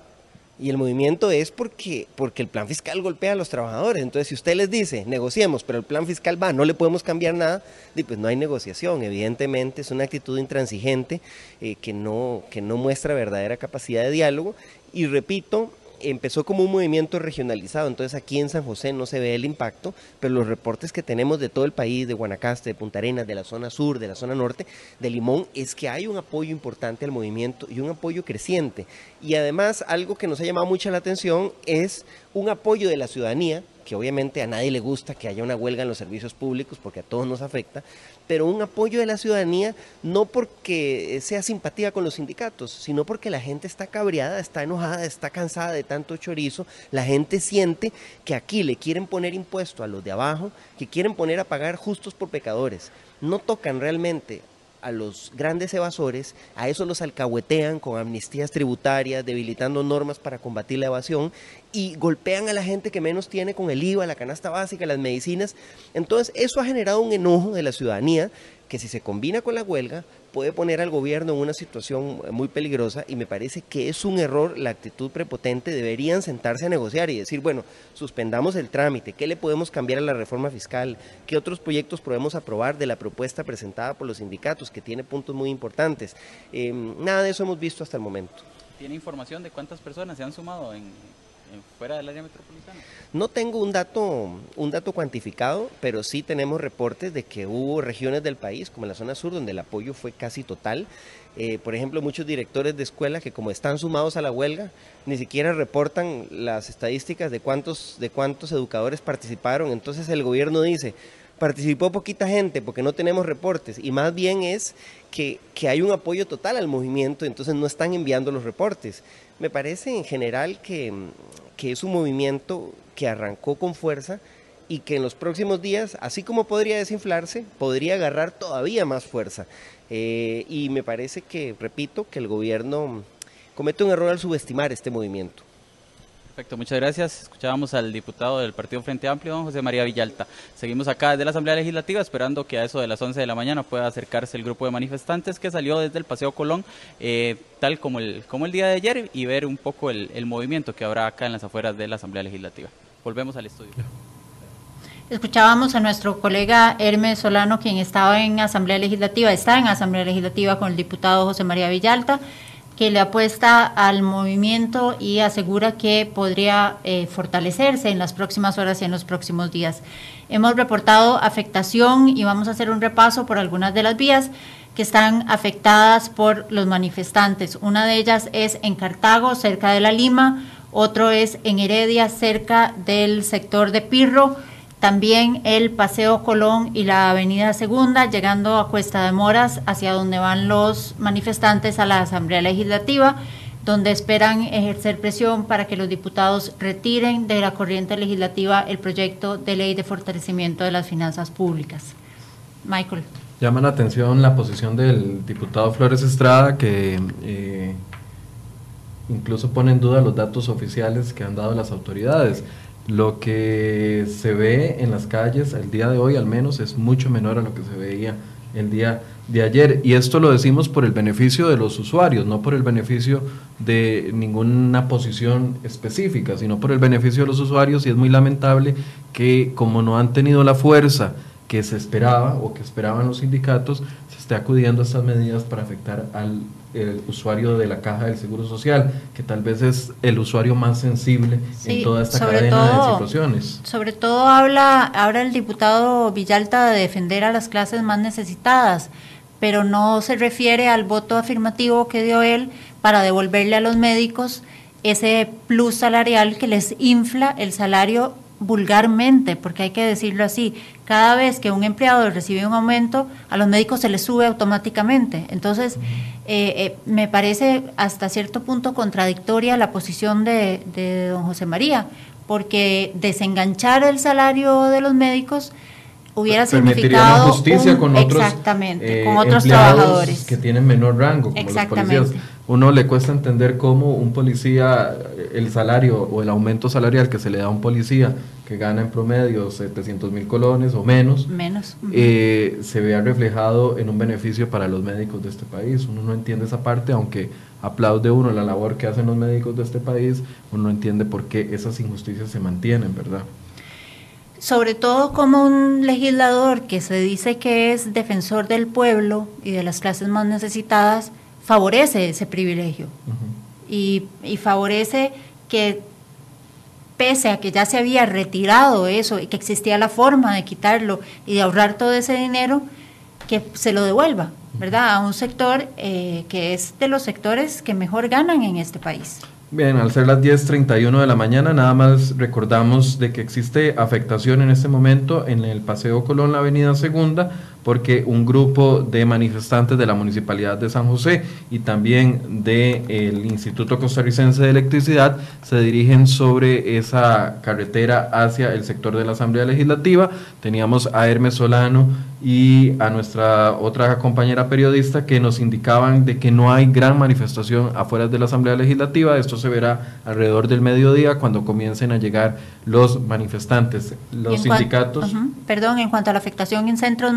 Y el movimiento es porque, porque el plan fiscal golpea a los trabajadores. Entonces, si usted les dice, negociemos, pero el plan fiscal va, no le podemos cambiar nada, pues no hay negociación. Evidentemente es una actitud intransigente eh, que, no, que no muestra verdadera capacidad de diálogo. Y repito, empezó como un movimiento regionalizado, entonces aquí en San José no se ve el impacto, pero los reportes que tenemos de todo el país, de Guanacaste, de Punta Arenas, de la zona sur, de la zona norte, de Limón, es que hay un apoyo importante al movimiento y un apoyo creciente. Y además algo que nos ha llamado mucho la atención es un apoyo de la ciudadanía, que obviamente a nadie le gusta que haya una huelga en los servicios públicos porque a todos nos afecta, pero un apoyo de la ciudadanía no porque sea simpatía con los sindicatos, sino porque la gente está cabreada, está enojada, está cansada de tanto chorizo, la gente siente que aquí le quieren poner impuesto a los de abajo, que quieren poner a pagar justos por pecadores, no tocan realmente a los grandes evasores, a eso los alcahuetean con amnistías tributarias, debilitando normas para combatir la evasión y golpean a la gente que menos tiene con el IVA, la canasta básica, las medicinas. Entonces, eso ha generado un enojo de la ciudadanía que si se combina con la huelga puede poner al gobierno en una situación muy peligrosa y me parece que es un error la actitud prepotente. Deberían sentarse a negociar y decir, bueno, suspendamos el trámite, ¿qué le podemos cambiar a la reforma fiscal? ¿Qué otros proyectos podemos aprobar de la propuesta presentada por los sindicatos que tiene puntos muy importantes? Eh, nada de eso hemos visto hasta el momento. ¿Tiene información de cuántas personas se han sumado en, fuera del área metropolitana? No tengo un dato, un dato cuantificado, pero sí tenemos reportes de que hubo regiones del país, como la zona sur, donde el apoyo fue casi total. Eh, por ejemplo, muchos directores de escuela que como están sumados a la huelga, ni siquiera reportan las estadísticas de cuántos, de cuántos educadores participaron. Entonces el gobierno dice, participó poquita gente porque no tenemos reportes y más bien es que, que, hay un apoyo total al movimiento, entonces no están enviando los reportes. Me parece en general que, que es un movimiento que arrancó con fuerza y que en los próximos días, así como podría desinflarse, podría agarrar todavía más fuerza. Eh, y me parece que, repito, que el gobierno comete un error al subestimar este movimiento. Perfecto, muchas gracias. Escuchábamos al diputado del Partido Frente Amplio, don José María Villalta. Seguimos acá desde la Asamblea Legislativa esperando que a eso de las 11 de la mañana pueda acercarse el grupo de manifestantes que salió desde el Paseo Colón, eh, tal como el, como el día de ayer, y ver un poco el, el movimiento que habrá acá en las afueras de la Asamblea Legislativa. Volvemos al estudio. Escuchábamos a nuestro colega Hermes Solano, quien estaba en Asamblea Legislativa, está en Asamblea Legislativa con el diputado José María Villalta, que le apuesta al movimiento y asegura que podría eh, fortalecerse en las próximas horas y en los próximos días. Hemos reportado afectación y vamos a hacer un repaso por algunas de las vías que están afectadas por los manifestantes. Una de ellas es en Cartago, cerca de la Lima, otro es en Heredia, cerca del sector de Pirro, también el Paseo Colón y la Avenida Segunda, llegando a Cuesta de Moras, hacia donde van los manifestantes a la Asamblea Legislativa, donde esperan ejercer presión para que los diputados retiren de la corriente legislativa el proyecto de ley de fortalecimiento de las finanzas públicas. Michael. Llama la atención la posición del diputado Flores Estrada, que eh, incluso pone en duda los datos oficiales que han dado las autoridades. Lo que se ve en las calles el día de hoy al menos es mucho menor a lo que se veía el día de ayer. Y esto lo decimos por el beneficio de los usuarios, no por el beneficio de ninguna posición específica, sino por el beneficio de los usuarios. Y es muy lamentable que como no han tenido la fuerza que se esperaba o que esperaban los sindicatos, se esté acudiendo a estas medidas para afectar al el usuario de la caja del Seguro Social, que tal vez es el usuario más sensible en toda esta cadena de situaciones. Sobre todo habla ahora el diputado Villalta de defender a las clases más necesitadas, pero no se refiere al voto afirmativo que dio él para devolverle a los médicos ese plus salarial que les infla el salario vulgarmente, porque hay que decirlo así, cada vez que un empleado recibe un aumento, a los médicos se les sube automáticamente. Entonces, eh, eh, me parece hasta cierto punto contradictoria la posición de, de don José María, porque desenganchar el salario de los médicos hubiera significado justicia con otros exactamente con otros trabajadores. que tienen menor rango como los policías uno le cuesta entender cómo un policía el salario o el aumento salarial que se le da a un policía que gana en promedio 700 mil colones o menos menos eh, se vea reflejado en un beneficio para los médicos de este país. Uno no entiende esa parte aunque aplaude uno la labor que hacen los médicos de este país uno no entiende por qué esas injusticias se mantienen verdad sobre todo como un legislador que se dice que es defensor del pueblo y de las clases más necesitadas, favorece ese privilegio y, y, favorece que pese a que ya se había retirado eso y que existía la forma de quitarlo y de ahorrar todo ese dinero, que se lo devuelva, ¿verdad? A un sector eh, que es de los sectores que mejor ganan en este país. Bien, al ser las 10.31 de la mañana, nada más recordamos de que existe afectación en este momento en el Paseo Colón, la Avenida Segunda, porque un grupo de manifestantes de la Municipalidad de San José y también del Instituto Costarricense de Electricidad se dirigen sobre esa carretera hacia el sector de la Asamblea Legislativa. Teníamos a Hermes Solano y a nuestra otra compañera periodista que nos indicaban de que no hay gran manifestación afuera de la Asamblea Legislativa. Esto se verá alrededor del mediodía cuando comiencen a llegar los manifestantes, los sindicatos. Perdón, en cuanto a la afectación en centros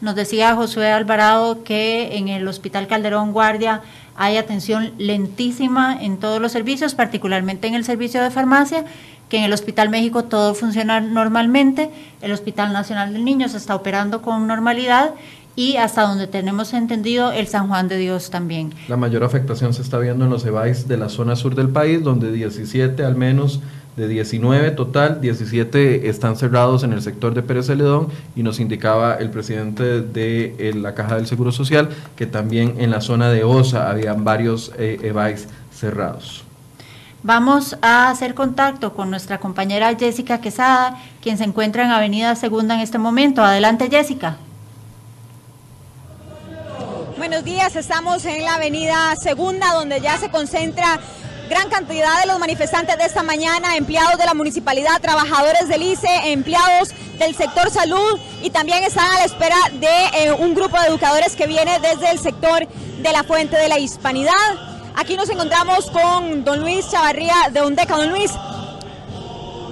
nos decía Josué Alvarado que en el Hospital Calderón Guardia hay atención lentísima en todos los servicios, particularmente en el servicio de farmacia, que en el Hospital México todo funciona normalmente, el Hospital Nacional del Niño se está operando con normalidad y hasta donde tenemos entendido el San Juan de Dios también. La mayor afectación se está viendo en los EBAIS de la zona sur del país, donde 17 al menos de 19 total, 17 están cerrados en el sector de Pérez Celedón y nos indicaba el presidente de eh, la Caja del Seguro Social que también en la zona de OSA habían varios eh, cerrados. Vamos a hacer contacto con nuestra compañera Jessica Quesada, quien se encuentra en Avenida Segunda en este momento. Adelante, Jessica. Buenos días, estamos en la Avenida Segunda, donde ya se concentra gran cantidad de los manifestantes de esta mañana, empleados de la municipalidad, trabajadores del ICE, empleados del sector salud y también están a la espera de eh, un grupo de educadores que viene desde el sector de la Fuente de la Hispanidad. Aquí nos encontramos con don Luis Chavarría de Undeca. Don Luis,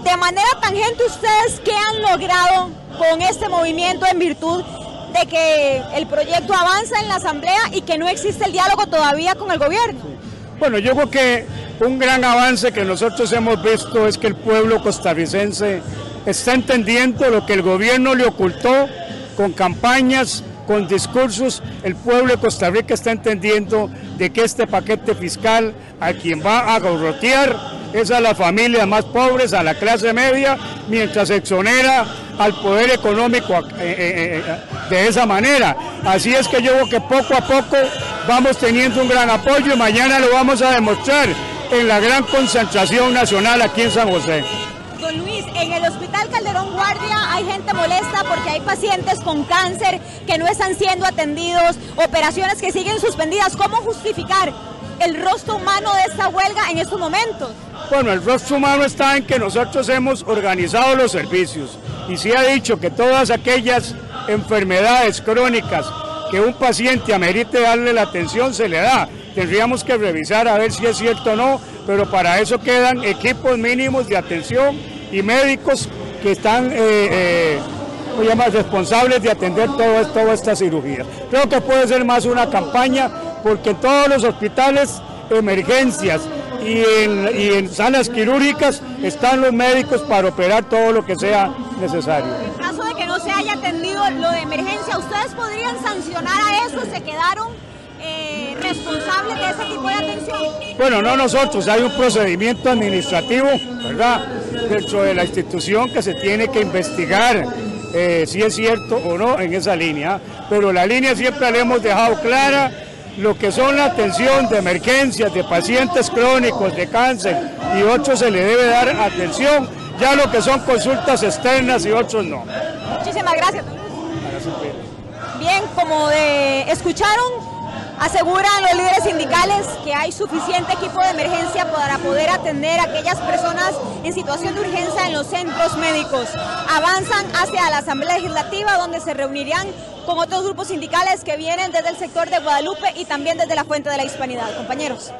de manera tangente, ¿ustedes qué han logrado con este movimiento en virtud de que el proyecto avanza en la Asamblea y que no existe el diálogo todavía con el gobierno? Bueno, yo creo que un gran avance que nosotros hemos visto es que el pueblo costarricense está entendiendo lo que el gobierno le ocultó con campañas, con discursos. El pueblo de Costa Rica está entendiendo de que este paquete fiscal a quien va a gorrotear es a las familias más pobres, a la clase media, mientras exonera al poder económico eh, eh, eh, de esa manera. Así es que yo creo que poco a poco vamos teniendo un gran apoyo y mañana lo vamos a demostrar en la gran concentración nacional aquí en San José. Don Luis, en el Hospital Calderón Guardia hay gente molesta porque hay pacientes con cáncer que no están siendo atendidos, operaciones que siguen suspendidas. ¿Cómo justificar el rostro humano de esta huelga en estos momentos? Bueno, el rostro humano está en que nosotros hemos organizado los servicios y se ha dicho que todas aquellas enfermedades crónicas que un paciente amerite darle la atención se le da. Tendríamos que revisar a ver si es cierto o no, pero para eso quedan equipos mínimos de atención y médicos que están eh, eh, responsables de atender todo estas cirugías. Creo que puede ser más una campaña porque en todos los hospitales, emergencias y en, y en salas quirúrgicas están los médicos para operar todo lo que sea necesario. En caso de que no se haya atendido lo de emergencia, ¿ustedes podrían sancionar a eso? ¿Se quedaron responsables de ese tipo de atención? Bueno, no nosotros, hay un procedimiento administrativo, ¿verdad? Dentro de la institución que se tiene que investigar eh, si es cierto o no en esa línea, pero la línea siempre la hemos dejado clara, lo que son la atención de emergencias, de pacientes crónicos, de cáncer y otros se le debe dar atención, ya lo que son consultas externas y otros no. Muchísimas gracias. Bien, como de, escucharon, Aseguran los líderes sindicales que hay suficiente equipo de emergencia para poder atender a aquellas personas en situación de urgencia en los centros médicos. Avanzan hacia la Asamblea Legislativa donde se reunirán con otros grupos sindicales que vienen desde el sector de Guadalupe y también desde la Fuente de la Hispanidad. Compañeros.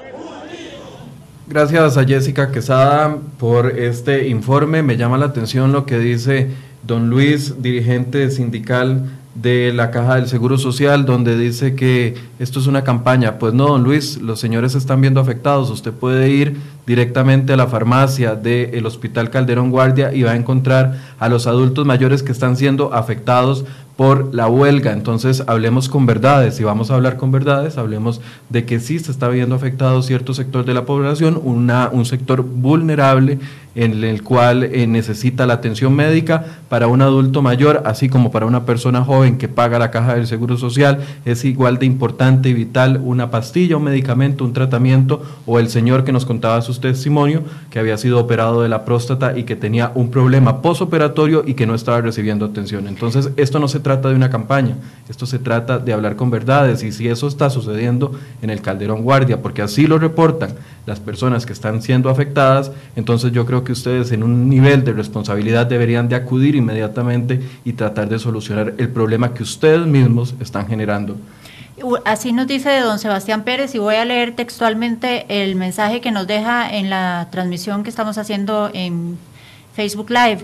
Gracias a Jessica Quesada por este informe. Me llama la atención lo que dice don Luis, dirigente sindical de la Caja del Seguro Social, donde dice que esto es una campaña. Pues no, don Luis, los señores están viendo afectados. Usted puede ir directamente a la farmacia del Hospital Calderón Guardia y va a encontrar a los adultos mayores que están siendo afectados por la huelga. Entonces, hablemos con verdades. Si vamos a hablar con verdades, hablemos de que sí se está viendo afectado cierto sector de la población, una, un sector vulnerable en el cual eh, necesita la atención médica para un adulto mayor, así como para una persona joven que paga la caja del Seguro Social, es igual de importante y vital una pastilla, un medicamento, un tratamiento, o el señor que nos contaba su testimonio, que había sido operado de la próstata y que tenía un problema posoperatorio y que no estaba recibiendo atención. Entonces, esto no se trata de una campaña, esto se trata de hablar con verdades, y si eso está sucediendo en el Calderón Guardia, porque así lo reportan las personas que están siendo afectadas, entonces yo creo que ustedes en un nivel de responsabilidad deberían de acudir inmediatamente y tratar de solucionar el problema que ustedes mismos están generando. Así nos dice don Sebastián Pérez y voy a leer textualmente el mensaje que nos deja en la transmisión que estamos haciendo en Facebook Live.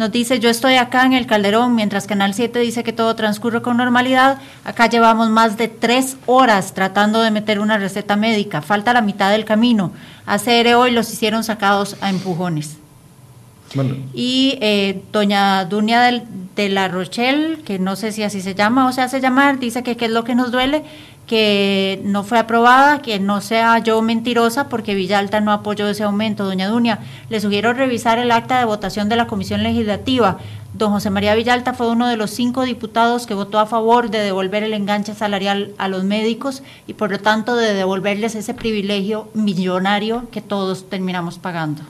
Nos dice, yo estoy acá en el Calderón, mientras Canal 7 dice que todo transcurre con normalidad. Acá llevamos más de tres horas tratando de meter una receta médica. Falta la mitad del camino. Hace hoy los hicieron sacados a empujones. Y eh, doña Dunia de la Rochelle, que no sé si así se llama o se hace llamar, dice que es lo que nos duele, que no fue aprobada, que no sea yo mentirosa porque Villalta no apoyó ese aumento. Doña Dunia, le sugiero revisar el acta de votación de la Comisión Legislativa. Don José María Villalta fue uno de los cinco diputados que votó a favor de devolver el enganche salarial a los médicos y por lo tanto de devolverles ese privilegio millonario que todos terminamos pagando.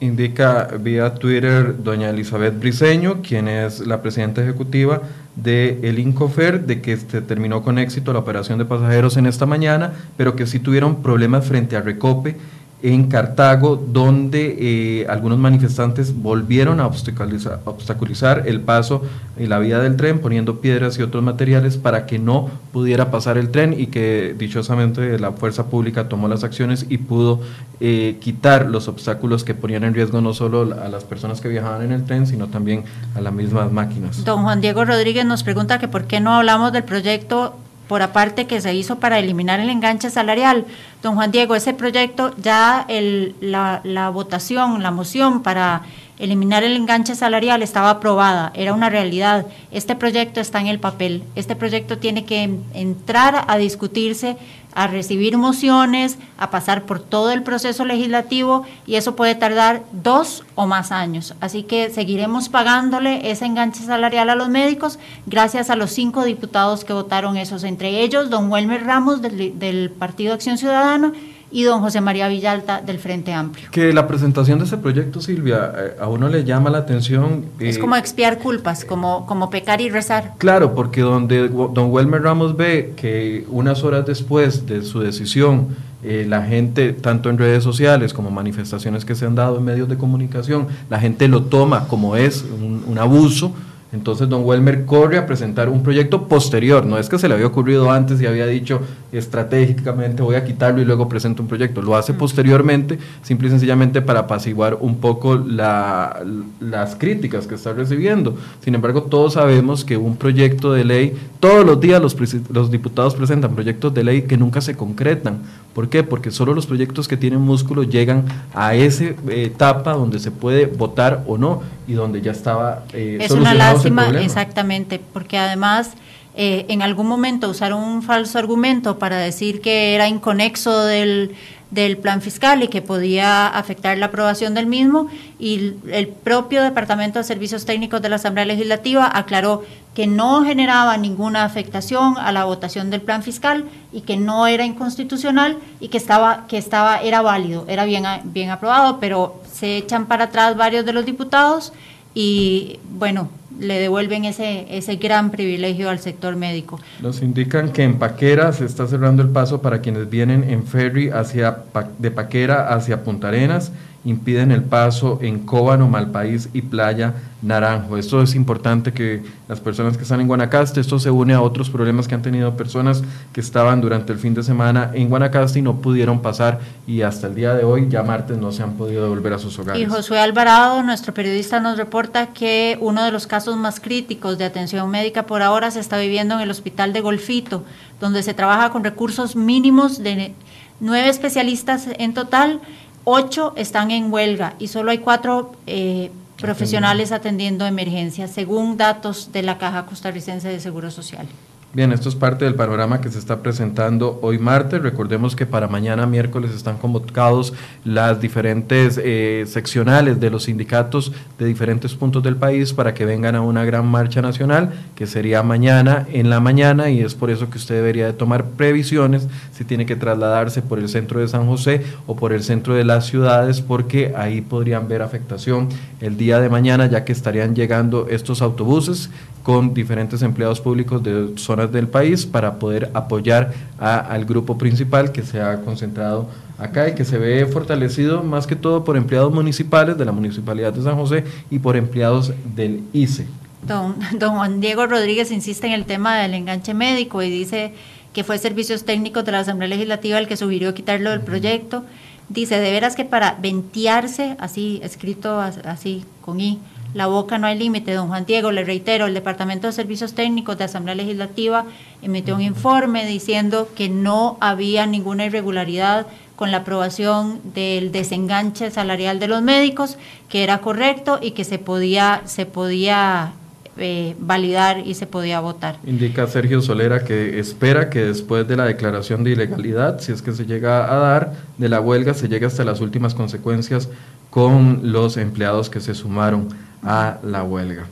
Indica vía Twitter doña Elizabeth Briseño, quien es la presidenta ejecutiva de el Incofer, de que se terminó con éxito la operación de pasajeros en esta mañana, pero que sí tuvieron problemas frente a Recope en Cartago, donde eh, algunos manifestantes volvieron a obstaculizar, obstaculizar, el paso y la vía del tren, poniendo piedras y otros materiales para que no pudiera pasar el tren y que dichosamente la fuerza pública tomó las acciones y pudo eh, quitar los obstáculos que ponían en riesgo no solo a las personas que viajaban en el tren, sino también a las mismas máquinas. Don Juan Diego Rodríguez nos pregunta que por qué no hablamos del proyecto por aparte que se hizo para eliminar el enganche salarial. Don Juan Diego, ese proyecto ya el, la, la votación, la moción para eliminar el enganche salarial estaba aprobada, era una realidad. Este proyecto está en el papel. Este proyecto tiene que entrar a discutirse, a recibir mociones, a pasar por todo el proceso legislativo y eso puede tardar dos o más años. Así que seguiremos pagándole ese enganche salarial a los médicos gracias a los cinco diputados que votaron esos, entre ellos don Welmer Ramos del, del Partido Acción Ciudadana y don José María Villalta del Frente Amplio. Que la presentación de ese proyecto, Silvia, eh, a uno le llama la atención. Eh, es como expiar culpas, como, como pecar y rezar. Claro, porque donde don Welmer Ramos ve que unas horas después de su decisión, eh, la gente, tanto en redes sociales como manifestaciones que se han dado en medios de comunicación, la gente lo toma como es un, un abuso entonces don Welmer corre a presentar un proyecto posterior, no es que se le había ocurrido antes y había dicho estratégicamente voy a quitarlo y luego presento un proyecto, lo hace posteriormente, simple y sencillamente para apaciguar un poco la, las críticas que está recibiendo. Sin embargo, todos sabemos que un proyecto de ley, todos los días los, los diputados presentan proyectos de ley que nunca se concretan. ¿Por qué? Porque solo los proyectos que tienen músculo llegan a esa eh, etapa donde se puede votar o no y donde ya estaba eh, es una lástima exactamente porque además eh, en algún momento usaron un falso argumento para decir que era inconexo del, del plan fiscal y que podía afectar la aprobación del mismo y el propio Departamento de Servicios Técnicos de la Asamblea Legislativa aclaró que no generaba ninguna afectación a la votación del plan fiscal y que no era inconstitucional y que estaba que estaba era válido, era bien bien aprobado, pero se echan para atrás varios de los diputados y bueno, le devuelven ese, ese gran privilegio al sector médico. Nos indican que en Paquera se está cerrando el paso para quienes vienen en ferry hacia, de Paquera hacia Punta Arenas impiden el paso en Cóbano, Malpaís y Playa Naranjo. Esto es importante que las personas que están en Guanacaste, esto se une a otros problemas que han tenido personas que estaban durante el fin de semana en Guanacaste y no pudieron pasar y hasta el día de hoy, ya martes, no se han podido devolver a sus hogares. Y Josué Alvarado, nuestro periodista, nos reporta que uno de los casos más críticos de atención médica por ahora se está viviendo en el hospital de Golfito, donde se trabaja con recursos mínimos de nueve especialistas en total ocho están en huelga y solo hay cuatro eh, profesionales atendiendo emergencias, según datos de la Caja Costarricense de Seguro Social. Bien, esto es parte del panorama que se está presentando hoy martes. Recordemos que para mañana miércoles están convocados las diferentes eh, seccionales de los sindicatos de diferentes puntos del país para que vengan a una gran marcha nacional, que sería mañana en la mañana, y es por eso que usted debería de tomar previsiones si tiene que trasladarse por el centro de San José o por el centro de las ciudades, porque ahí podrían ver afectación el día de mañana, ya que estarían llegando estos autobuses con diferentes empleados públicos de zonas del país para poder apoyar al grupo principal que se ha concentrado acá y que se ve fortalecido más que todo por empleados municipales de la Municipalidad de San José y por empleados del ICE. Don, don Juan Diego Rodríguez insiste en el tema del enganche médico y dice que fue servicios técnicos de la Asamblea Legislativa el que sugirió quitarlo del proyecto. Dice, de veras que para ventearse, así escrito así con I, la boca no hay límite. Don Juan Diego, le reitero, el Departamento de Servicios Técnicos de Asamblea Legislativa emitió un informe diciendo que no había ninguna irregularidad con la aprobación del desenganche salarial de los médicos, que era correcto y que se podía, se podía eh, validar y se podía votar. Indica Sergio Solera que espera que después de la declaración de ilegalidad, si es que se llega a dar, de la huelga, se llegue hasta las últimas consecuencias con los empleados que se sumaron a la huelga.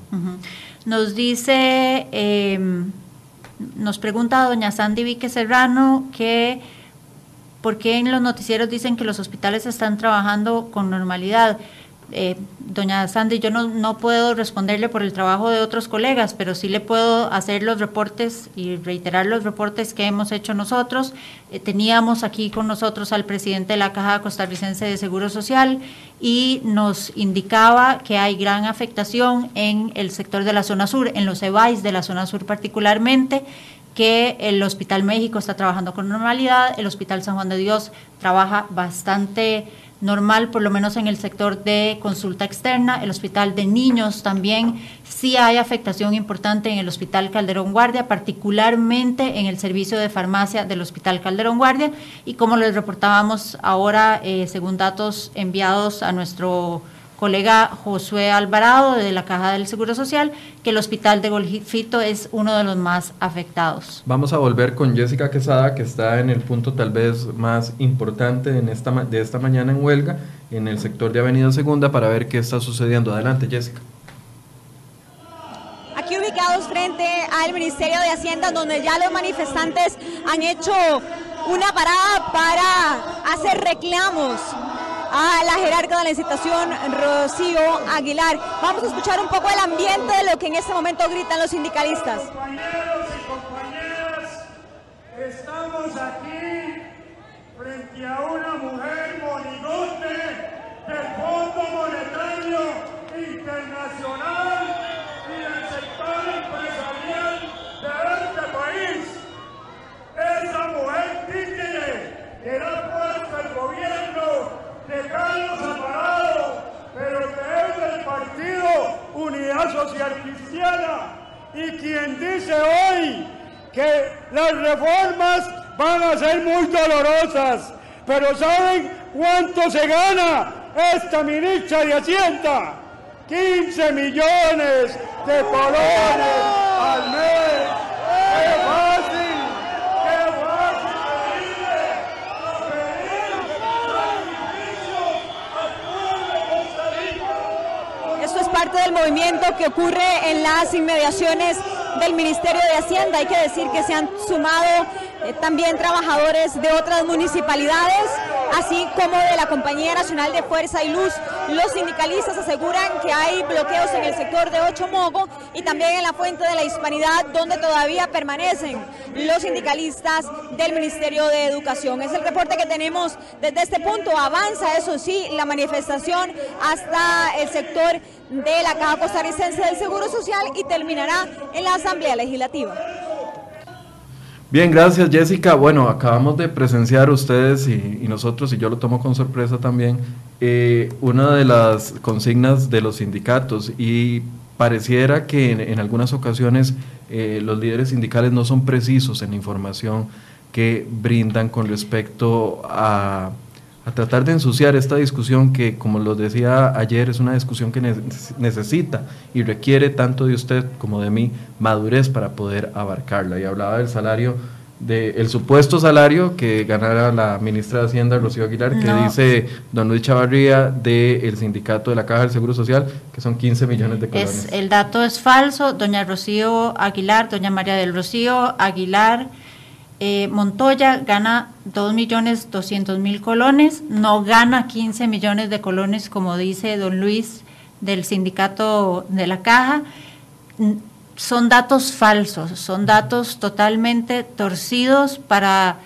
Nos dice, em, nos pregunta doña Sandy Vique Serrano que por qué en los noticieros dicen que los hospitales están trabajando con normalidad. Eh, doña Sandy, yo no, no puedo responderle por el trabajo de otros colegas, pero sí le puedo hacer los reportes y reiterar los reportes que hemos hecho nosotros. Eh, teníamos aquí con nosotros al presidente de la Caja Costarricense de Seguro Social y nos indicaba que hay gran afectación en el sector de la zona sur, en los EBAIS de la zona sur particularmente que el Hospital México está trabajando con normalidad, el Hospital San Juan de Dios trabaja bastante normal, por lo menos en el sector de consulta externa, el hospital de niños también, sí hay afectación importante en el hospital Calderón Guardia, particularmente en el servicio de farmacia del hospital Calderón Guardia, y como les reportábamos ahora, eh, según datos enviados a nuestro colega Josué Alvarado de la Caja del Seguro Social, que el hospital de Golfito es uno de los más afectados. Vamos a volver con Jessica Quesada, que está en el punto tal vez más importante en esta, de esta mañana en huelga, en el sector de Avenida Segunda, para ver qué está sucediendo. Adelante, Jessica. Aquí ubicados frente al Ministerio de Hacienda, donde ya los manifestantes han hecho una parada para hacer reclamos a la jerarca de la licitación, Rocío Aguilar. Vamos a escuchar un poco el ambiente de lo que en este momento gritan los sindicalistas. Compañeros y compañeras, estamos aquí frente a una mujer monigote del Fondo Monetario Internacional y del sector empresarial de este país. Esa mujer títere que ha puesto el gobierno de Carlos Alvarado, pero que es del partido Unidad Social Cristiana y quien dice hoy que las reformas van a ser muy dolorosas, pero ¿saben cuánto se gana esta ministra de Hacienda? 15 millones de colones al mes. ¡Qué fácil! ¡Qué fácil Esto es parte del movimiento que ocurre en las inmediaciones del Ministerio de Hacienda. Hay que decir que se han sumado eh, también trabajadores de otras municipalidades, así como de la Compañía Nacional de Fuerza y Luz. Los sindicalistas aseguran que hay bloqueos en el sector de Ocho Mogo y también en la Fuente de la Hispanidad, donde todavía permanecen los sindicalistas del Ministerio de Educación. Es el reporte que tenemos desde este punto. Avanza, eso sí, la manifestación hasta el sector de la Caja Costarricense del Seguro Social y terminará en la Asamblea Legislativa. Bien, gracias Jessica. Bueno, acabamos de presenciar ustedes y, nosotros, y yo lo tomo con sorpresa también, eh, una de las consignas de los sindicatos y pareciera que en, en algunas ocasiones eh, los líderes sindicales no son precisos en la información que brindan con respecto a, a tratar de ensuciar esta discusión que, como lo decía ayer, es una discusión que ne- necesita y requiere tanto de usted como de mí madurez para poder abarcarla. Y hablaba del salario, del supuesto salario que ganara la ministra de Hacienda, Rocío Aguilar, que No. dice don Luis Chavarría del sindicato de la Caja del Seguro Social, que son 15 millones de colones. Es, el dato es falso. Doña Rocío Aguilar, doña María del Rocío Aguilar eh, Montoya gana 2.200.000 colones, no gana 15 millones de colones como dice don Luis del sindicato de la caja. Son datos falsos, son datos totalmente torcidos para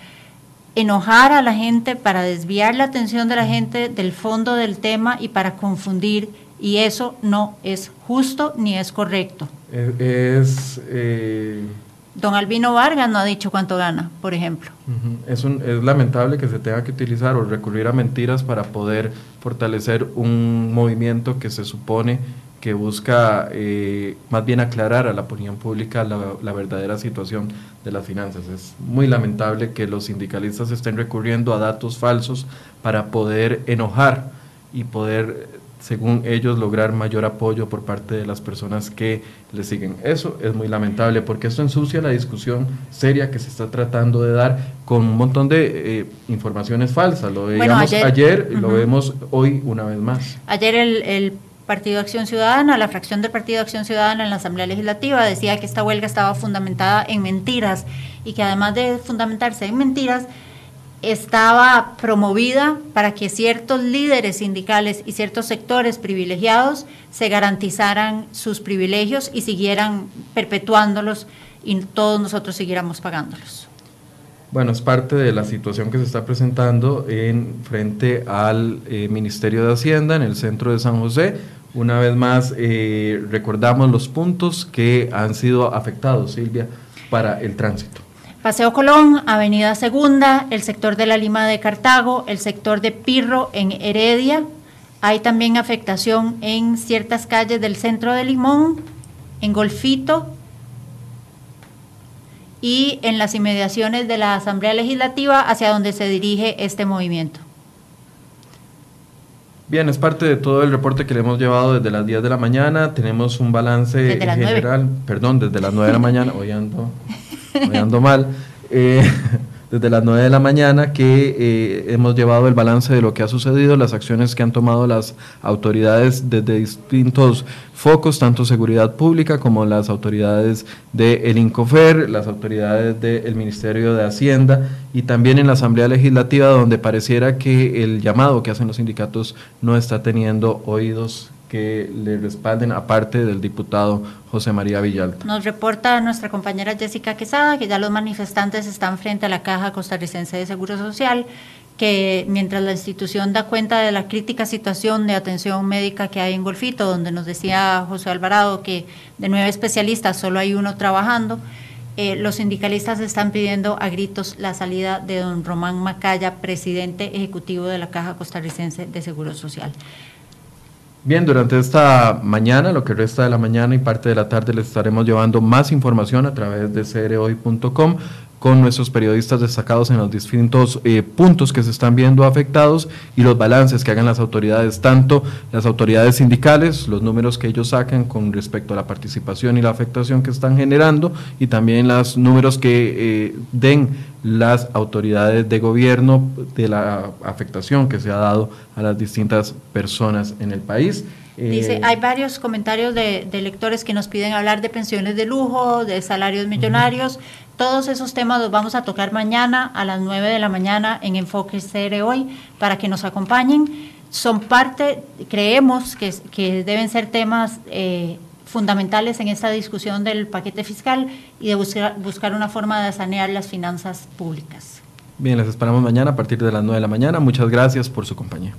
enojar a la gente, para desviar la atención de la gente del fondo del tema y para confundir. Y eso no es justo ni es correcto. Es, eh, Don Albino Vargas no ha dicho cuánto gana, por ejemplo. Es, lamentable que se tenga que utilizar o recurrir a mentiras para poder fortalecer un movimiento que se supone que busca eh, más bien aclarar a la opinión pública la verdadera situación de las finanzas. Es muy lamentable que los sindicalistas estén recurriendo a datos falsos para poder enojar y poder, según ellos, lograr mayor apoyo por parte de las personas que le siguen. Eso es muy lamentable porque esto ensucia la discusión seria que se está tratando de dar con un montón de eh, informaciones falsas. Lo Bueno, veíamos ayer- ayer, y lo vemos hoy una vez más. Ayer el, el Partido Acción Ciudadana, la fracción del Partido Acción Ciudadana en la Asamblea Legislativa decía que esta huelga estaba fundamentada en mentiras y que además de fundamentarse en mentiras, estaba promovida para que ciertos líderes sindicales y ciertos sectores privilegiados se garantizaran sus privilegios y siguieran perpetuándolos y todos nosotros siguiéramos pagándolos. Bueno, es parte de la situación que se está presentando en frente al eh, Ministerio de Hacienda en el centro de San José. Una vez más, eh, recordamos los puntos que han sido afectados, Silvia, para el tránsito. Paseo Colón, Avenida Segunda, el sector de la Lima de Cartago, el sector de Pirro en Heredia. Hay también afectación en ciertas calles del centro de Limón, en Golfito y en las inmediaciones de la Asamblea Legislativa hacia donde se dirige este movimiento. Bien, es parte de todo el reporte que le hemos llevado desde las 10 de la mañana. Tenemos un balance general, perdón, desde las 9 de la mañana, hoy ando, hoy ando mal. Eh, desde las 9 de la mañana que eh, hemos llevado el balance de lo que ha sucedido, las acciones que han tomado las autoridades desde distintos focos, tanto seguridad pública como las autoridades del INCOFER, las autoridades del Ministerio de Hacienda y también en la Asamblea Legislativa donde pareciera que el llamado que hacen los sindicatos no está teniendo oídos que le respalden, aparte del diputado José María Villalta. Nos reporta nuestra compañera Jessica Quesada que ya los manifestantes están frente a la Caja Costarricense de Seguro Social, que mientras la institución da cuenta de la crítica situación de atención médica que hay en Golfito, donde nos decía José Alvarado que de nueve especialistas solo hay uno trabajando, eh, los sindicalistas están pidiendo a gritos la salida de don Román Macaya, presidente ejecutivo de la Caja Costarricense de Seguro Social. Bien, durante esta mañana, lo que resta de la mañana y parte de la tarde, les estaremos llevando más información a través de crhoy.com con nuestros periodistas destacados en los distintos eh, puntos que se están viendo afectados y los balances que hagan las autoridades, tanto las autoridades sindicales, los números que ellos sacan con respecto a la participación y la afectación que están generando y también los números que eh, den las autoridades de gobierno de la afectación que se ha dado a las distintas personas en el país. Dice, eh, hay varios comentarios de, de, lectores que nos piden hablar de pensiones de lujo, de salarios millonarios. Todos esos temas los vamos a tocar mañana a las 9 de la mañana en Enfoque CR Hoy para que nos acompañen. Son parte, creemos que, que deben ser temas eh, fundamentales en esta discusión del paquete fiscal y de buscar, buscar una forma de sanear las finanzas públicas. Bien, les esperamos mañana a partir de las 9 de la mañana. Muchas gracias por su compañía.